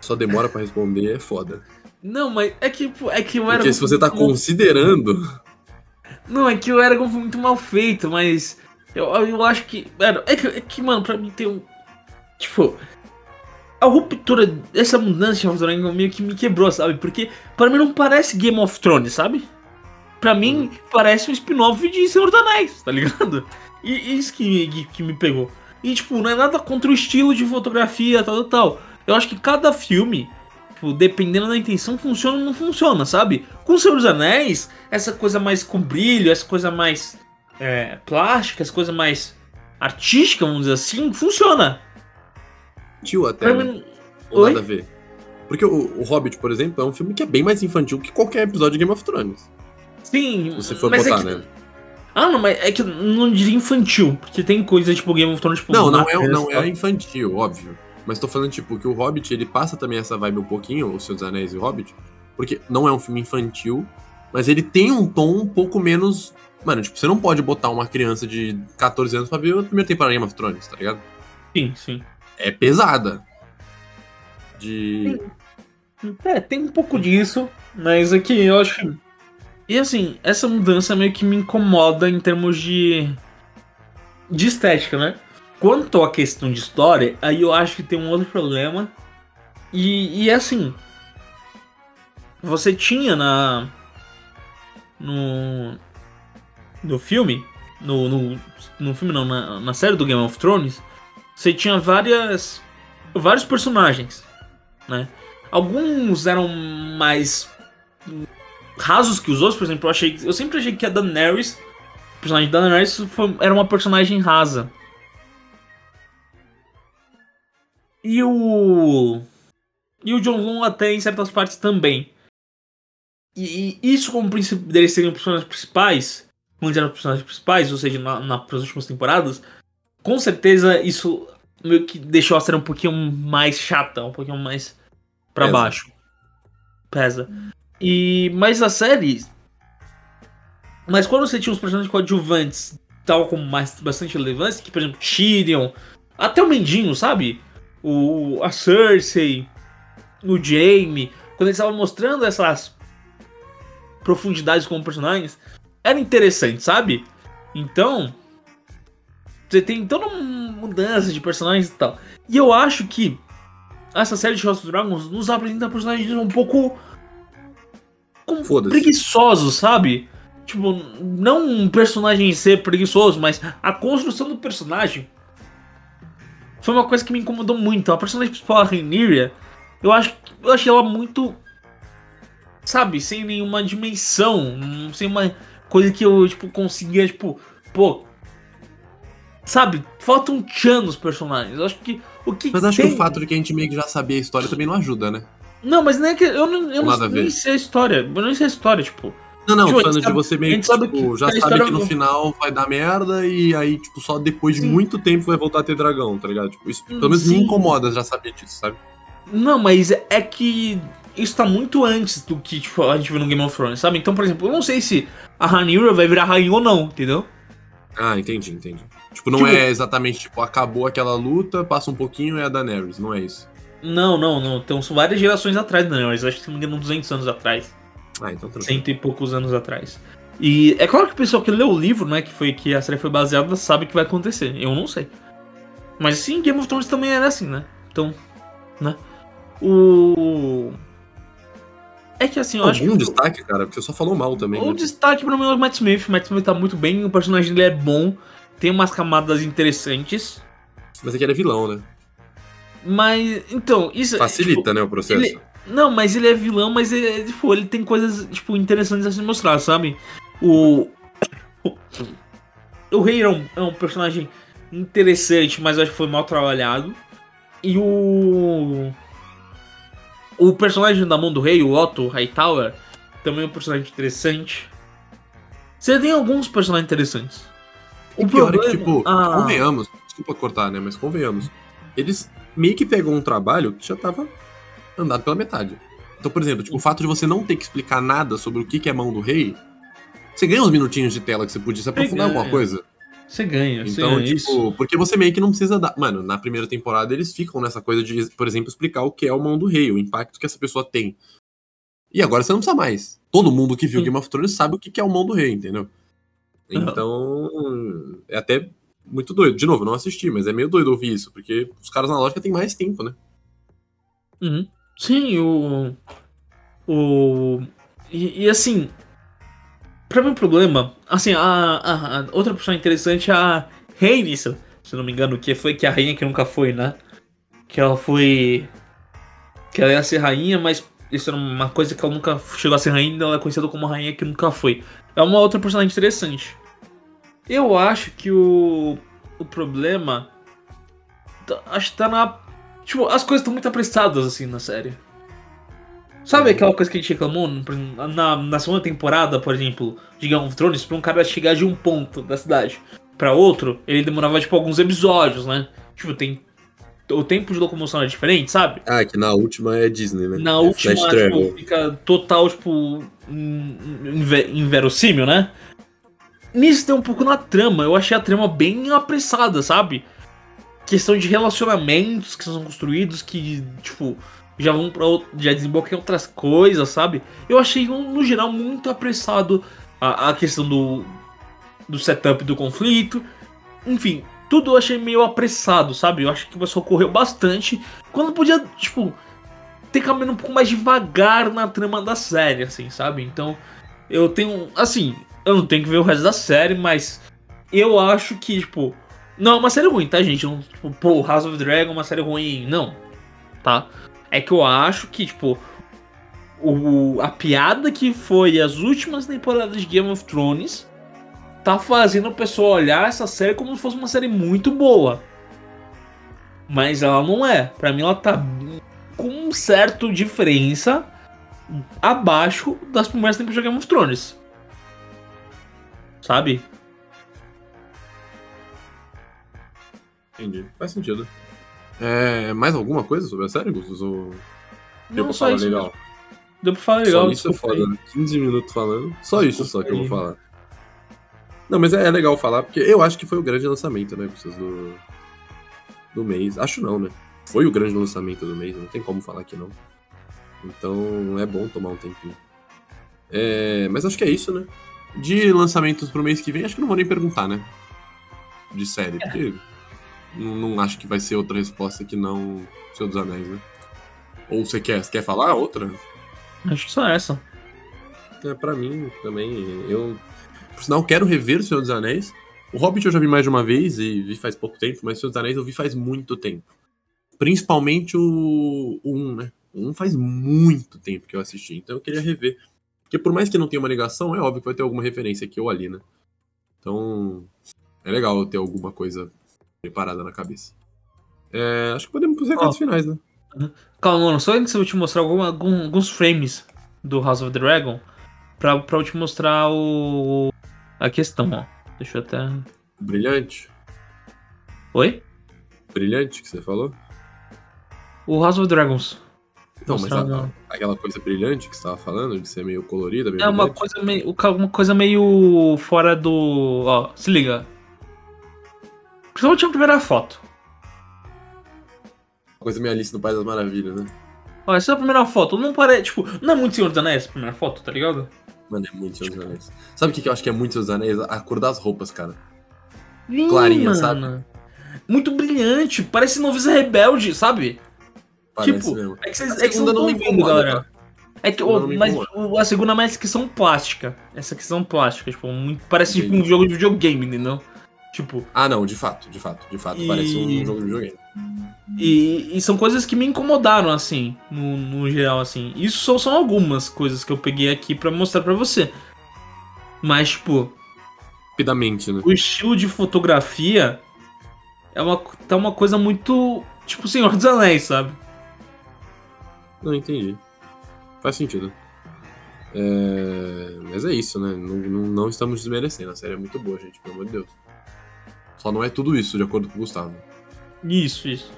Só demora pra responder, é foda. Não, mas é que, pô, é que o Porque Eragon. se você tá considerando. Não, é que o Eragon foi muito mal feito, mas. Eu, eu acho que. Mano, é que, é que, mano, pra mim tem um. Tipo. A ruptura, essa mudança de House of Dragon meio que me quebrou, sabe? Porque pra mim não parece Game of Thrones, sabe? Pra mim parece um spin-off de Senhor dos Anéis, tá ligado? E isso que, que, que me pegou. E tipo, não é nada contra o estilo de fotografia, tal, tal, tal. Eu acho que cada filme, tipo, dependendo da intenção, funciona ou não funciona, sabe? Com o Senhor dos Anéis, essa coisa mais com brilho, essa coisa mais é, plástica, essa coisa mais artística, vamos dizer assim, funciona. Tio até. Né? nada a ver. Porque o, o Hobbit, por exemplo, é um filme que é bem mais infantil que qualquer episódio de Game of Thrones. sim. Se você for é botar, que- né? Ah, não, mas é que eu não diria infantil, porque tem coisa tipo Game of Thrones, tipo. Não, não é, não é infantil, óbvio. Mas tô falando, tipo, que o Hobbit, ele passa também essa vibe um pouquinho, o Senhor dos Anéis e o Hobbit, porque não é um filme infantil, mas ele tem um tom um pouco menos... Mano, tipo, você não pode botar uma criança de 14 anos pra ver a primeira temporada de Game of Thrones, tá ligado? Sim, sim. É pesada. De... É, tem um pouco disso, mas aqui eu acho. que- E assim, essa mudança meio que me incomoda em termos de. de estética, né? Quanto à questão de história, aí eu acho que tem um outro problema. E, e assim. Você tinha na. No. No filme. No, no, no filme não, na, na série do Game of Thrones. Você tinha várias. vários personagens, né? Alguns eram mais rasos que os outros, por exemplo, eu achei, eu sempre achei que a Daenerys, o personagem da Daenerys foi- era uma personagem rasa. E o e o Jon Snow até em certas partes também. E, e isso como deles seriam personagens principais, eles eram personagens principais, ou seja, na, nas últimas temporadas, com certeza isso meio que deixou a série um pouquinho mais chata, um pouquinho mais pra Pesa. baixo. Pesa. E mas a série mas quando você tinha os personagens coadjuvantes tal como mais bastante relevância, que por exemplo Tyrion, até o Mendinho, sabe? O a Cersei, o Jaime, quando eles estavam mostrando essas profundidades como personagens, era interessante, sabe? Então, você tem toda uma mudança de personagens e tal. E eu acho que essa série de House of Dragons nos apresenta personagens um pouco preguiçosos, sabe? Tipo, não um personagem ser preguiçoso, mas a construção do personagem foi uma coisa que me incomodou muito. A personagem principal, a Rhaenyra, eu acho, eu achei ela muito, sabe, sem nenhuma dimensão, sem uma coisa que eu tipo conseguia, tipo, pô, sabe, falta um tchan nos personagens. Eu acho que o que Mas acho tem... que o fato de que a gente meio que já sabia a história também não ajuda, né? Não, mas nem é que eu não, eu não, nem sei a história. Eu não sei a história, tipo. Não, não, Tipo, falando de você meio que, sabe tipo, que já sabe que no final vai dar merda e aí, tipo, só depois de Sim. muito tempo vai voltar a ter dragão, tá ligado? Tipo, isso pelo menos me Sim. incomoda já saber disso, sabe? Não, mas é que isso tá muito antes do que tipo, a gente viu no Game of Thrones, sabe? Então, por exemplo, eu não sei se a Rhaenyra vai virar rainha ou não, entendeu? Ah, entendi, entendi. Tipo, não Tipo- é exatamente, tipo, acabou aquela luta, passa um pouquinho e é a Daenerys, não é isso. Não, não, não. Então são várias gerações atrás, não. Mas acho que se não me engano, 200 anos atrás. Ah, então tranquilo. Cento e poucos anos atrás. E é claro que o pessoal que leu o livro, né, que foi que a série foi baseada, sabe o que vai acontecer. Eu não sei. Mas sim, Game of Thrones também era assim, né? Então, né? O. É que assim, eu acho Algum que. destaque, cara? Porque você só falou mal também. O né? destaque pra mim é o Matt Smith. Matt Smith tá muito bem, o personagem dele é bom, tem umas camadas interessantes. Mas aqui ele é vilão, né? Mas, então, isso é, Facilita, né, o processo. ele- Não, mas ele é vilão, mas ele, tipo, ele tem coisas, tipo, interessantes a se mostrar, sabe? O. O Rei é um, é um personagem interessante, mas acho que foi mal trabalhado. E o. O personagem da mão do rei, o Otto Hightower, também é um personagem interessante. Você tem alguns personagens interessantes. O pior é que, problema- tipo, Ah. convenhamos, desculpa cortar, né, mas convenhamos. Eles meio que pegam um trabalho que já tava andado pela metade. Então, por exemplo, tipo, o fato de você não ter que explicar nada sobre o que que é mão do rei, você ganha uns minutinhos de tela que você podia se aprofundar em alguma coisa. Você ganha, você Então, ganha tipo, isso. porque você meio que não precisa dar. Mano, na primeira temporada eles ficam nessa coisa de, por exemplo, explicar o que é o mão do rei, o impacto que essa pessoa tem. E agora você não precisa mais. Todo mundo que viu Sim. Game of Thrones sabe o que que é o mão do rei, entendeu? Então, é até muito doido. De novo, não assisti, mas é meio doido ouvir isso, porque os caras na lógica têm mais tempo, né? Uhum. Sim, o. O. E, e, assim. Pra mim o problema. Assim, a, a- a outra pessoa interessante é a Rhaenys, se não me engano, que foi que a rainha que nunca foi, né? Que ela foi. Que ela ia ser rainha, mas isso era uma coisa que ela nunca chegou a ser rainha, então ela é conhecida como rainha que nunca foi. É uma outra personagem interessante. Eu acho que o. O problema. tá- acho que tá na. Tipo, as coisas estão muito apressadas assim na série. Sabe aquela coisa que a gente reclamou na, na segunda temporada, por exemplo, de Game of Thrones, pra um cara chegar de um ponto da cidade pra outro, ele demorava tipo alguns episódios, né? Tipo, tem. O tempo de locomoção é diferente, sabe? Ah, que na última é Disney, né? Na É última, tipo, fica total, tipo, inverossímil, né? Nisso tem um pouco na trama. Eu achei a trama bem apressada, sabe? Questão de relacionamentos que são construídos que, tipo, já vão pra já desembocam em outras coisas, sabe? Eu achei, no, no geral, muito apressado a, a questão do, do setup do conflito. Enfim, tudo eu achei meio apressado, sabe? Eu acho que o pessoal correu bastante. Quando podia, tipo, ter caminhado um pouco mais devagar na trama da série, assim, sabe? Então, eu tenho. Assim, eu não tenho que ver o resto da série, mas eu acho que, tipo. Não é uma série ruim, tá, gente? Não, tipo, pô, House of Dragon é uma série ruim. Não. Tá? É que eu acho que, tipo. O, a piada que foi as últimas temporadas de Game of Thrones tá fazendo o pessoal olhar essa série como se fosse uma série muito boa. Mas ela não é. Pra mim, ela tá com um certo diferença abaixo das primeiras temporadas de Game of Thrones. Sabe? Entendi. Faz sentido. É, mais alguma coisa sobre a série, Gustos? Ou... Deu pra falar legal? Deu pra falar legal. só isso é desculpa foda, né? 15 minutos falando. Só isso só que eu vou Desculpa falar. Não, mas é, é legal falar, porque eu acho que foi o grande lançamento, né, Gustos, do, do mês. Acho não, né? Foi o grande lançamento do mês, não tem como falar que não. Então é bom tomar um tempinho. É, mas acho que é isso, né? De lançamentos pro mês que vem, acho que não vou nem perguntar, né? De série, porque não, não acho que vai ser outra resposta que não Senhor dos Anéis, né? Ou você quer, você quer falar outra? Acho que só essa. É, pra mim também, eu. Por sinal, quero rever o Senhor dos Anéis. O Hobbit eu já vi mais de uma vez e vi faz pouco tempo, mas o Senhor dos Anéis eu vi faz muito tempo. Principalmente o 1, né? O 1 faz muito tempo que eu assisti, então eu queria rever. Porque por mais que não tenha uma ligação, é óbvio que vai ter alguma referência aqui ou ali, né? Então, é legal eu ter alguma coisa preparada na cabeça. É, acho que podemos pros recados Ó. finais, né? Calma, mano, só antes eu te mostrar algum- alguns frames do House of the Dragon. pra, pra eu te mostrar o. a questão, ó. Deixa eu até. Brilhante? Oi? Brilhante que você falou? O House of Dragons. Então, mas a- aquela coisa brilhante que você tava falando, de ser meio colorida, meio É uma brilhante, coisa meio. Uma coisa meio fora do. Ó, se liga. Principalmente a primeira foto. coisa meio Alice do País das Maravilhas, né? Ó, essa é a primeira foto. Não parece. Tipo, não é muito Senhor dos Anéis a primeira foto, tá ligado? Mano, é muito Senhor dos Anéis. Sabe o que, que eu acho que é muito Senhor dos Anéis? A cor das roupas, cara. Clarinha, mano. sabe? Muito brilhante. Parece noviça rebelde, sabe? Parece tipo, mesmo. é que vocês é que não estão me vendo, incomoda, galera. É que, me mas o- a segunda é mais questão plástica. Essa questão plástica, tipo, muito- parece tipo um jogo de videogame, entendeu? Tipo, Ah, não, de fato, de fato, de fato. E- Parece um jogo de videogame. e, e são coisas que me incomodaram, assim, no, no geral, assim. Isso só são algumas coisas que eu peguei aqui pra mostrar pra você. Mas, tipo, Rapidamente, né? o estilo de fotografia é uma, tá uma coisa muito, tipo, Senhor dos Anéis, sabe? Não, entendi. Faz sentido. É... Mas é isso, né? Não, não, não estamos desmerecendo. A série é muito boa, gente, pelo amor de Deus. Só não é tudo isso, de acordo com o Gustavo. Isso, isso.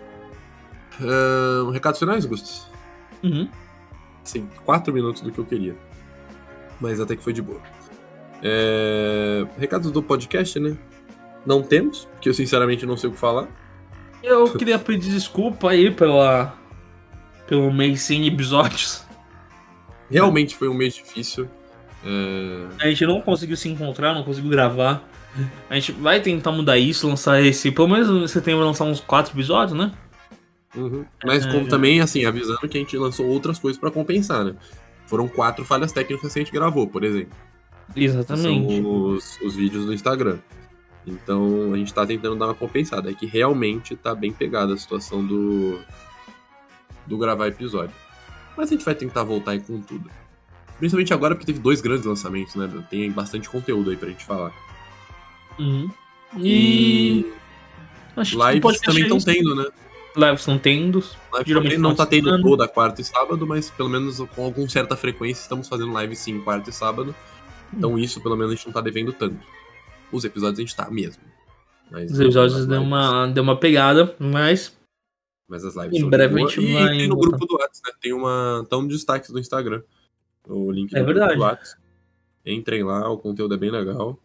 Ahn, recados finais, Gustos? Uhum. Sim, quatro minutos do que eu queria. Mas até que foi de boa. É... Recados do podcast, né? Não temos, porque eu sinceramente não sei o que falar. Eu queria pedir desculpa aí pela, pelo mês sem episódios. Realmente foi um mês difícil. É... A gente não conseguiu se encontrar, não conseguiu gravar. A gente vai tentar mudar isso, lançar esse. Pelo menos em setembro lançar uns quatro episódios, né? Uhum. Mas É. como também, assim, avisando que a gente lançou outras coisas pra compensar, né? Foram quatro falhas técnicas que a gente gravou, por exemplo. Exatamente. São os, os vídeos do Instagram. Então a gente tá tentando dar uma compensada. É que realmente tá bem pegada a situação do. Do gravar episódio. Mas a gente vai tentar voltar aí com tudo. Principalmente agora porque teve dois grandes lançamentos, né? Tem bastante conteúdo aí pra gente falar. Uhum. E. Acho lives também estão tendo, né? Lives estão tendo. Live Geralmente também não tá tendo semana. toda quarta e sábado, mas pelo menos com alguma certa frequência estamos fazendo live sim, quarta e sábado. Então isso pelo menos a gente não tá devendo tanto. Os episódios a gente tá mesmo. Mas, Os episódios deu lives- uma, deu uma pegada, mas. Mas as lives Em são breve a gente e vai tem no grupo do WhatsApp, né? Tem uma. Tá um destaque do Instagram. O link É do verdade. grupo do WhatsApp. Entrem lá, o conteúdo é bem legal.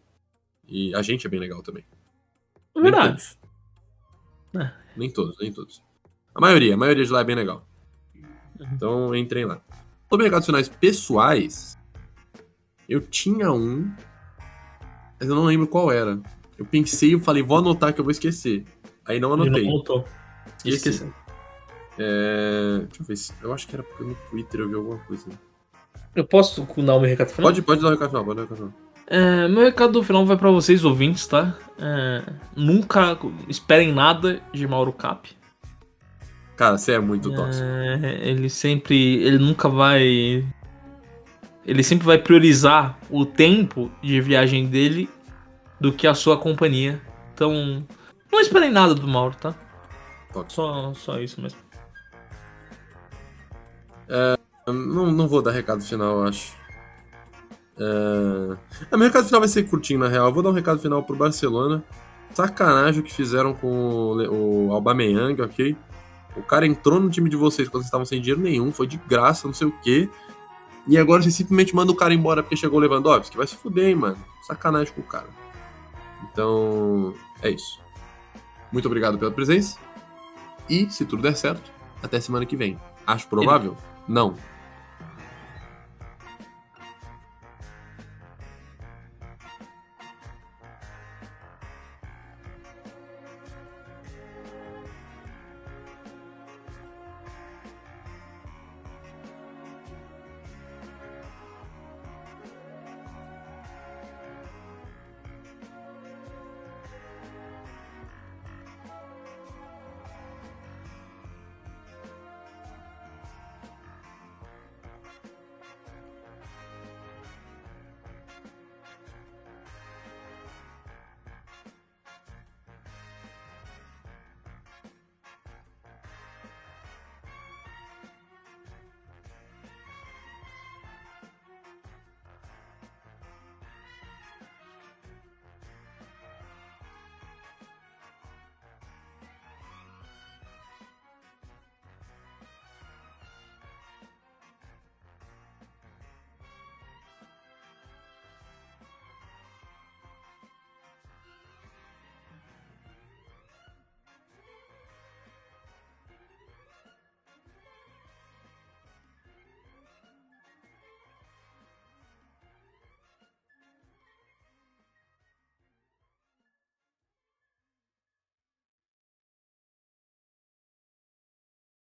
E a gente é bem legal também. É verdade. Nem todos. É. Nem todos, nem todos. A maioria, a maioria de lá é bem legal. Então entrem lá. Sobre recados finais pessoais, eu tinha um, mas eu não lembro qual era. Eu pensei e falei, vou anotar que eu vou esquecer. Aí não anotei. não voltou. Esqueci. Esqueci. É... Deixa eu ver se. Eu acho que era porque no Twitter eu vi alguma coisa. Eu posso dar o meu recado final? Pode, pode dar o recado final, pode dar o recado final. É, meu recado final vai pra vocês, ouvintes, tá? É, nunca esperem nada de Mauro Cap. Cara, você é muito tóxico. É, ele sempre. Ele nunca vai. Ele sempre vai priorizar o tempo de viagem dele do que a sua companhia. Então. Não esperem nada do Mauro, tá? Só, só isso mesmo. Não, não vou dar recado final, eu acho. É... Ah, meu recado final vai ser curtinho, na real. Eu vou dar um recado final pro Barcelona. Sacanagem o que fizeram com o, o Aubameyang, ok? O cara entrou no time de vocês quando vocês estavam sem dinheiro nenhum, foi de graça, não sei o quê. E agora você simplesmente manda o cara embora porque chegou o Lewandowski. Vai se fuder, hein, mano. Sacanagem com o cara. Então, é isso. Muito obrigado pela presença. E, se tudo der certo, até semana que vem. Acho provável? Não.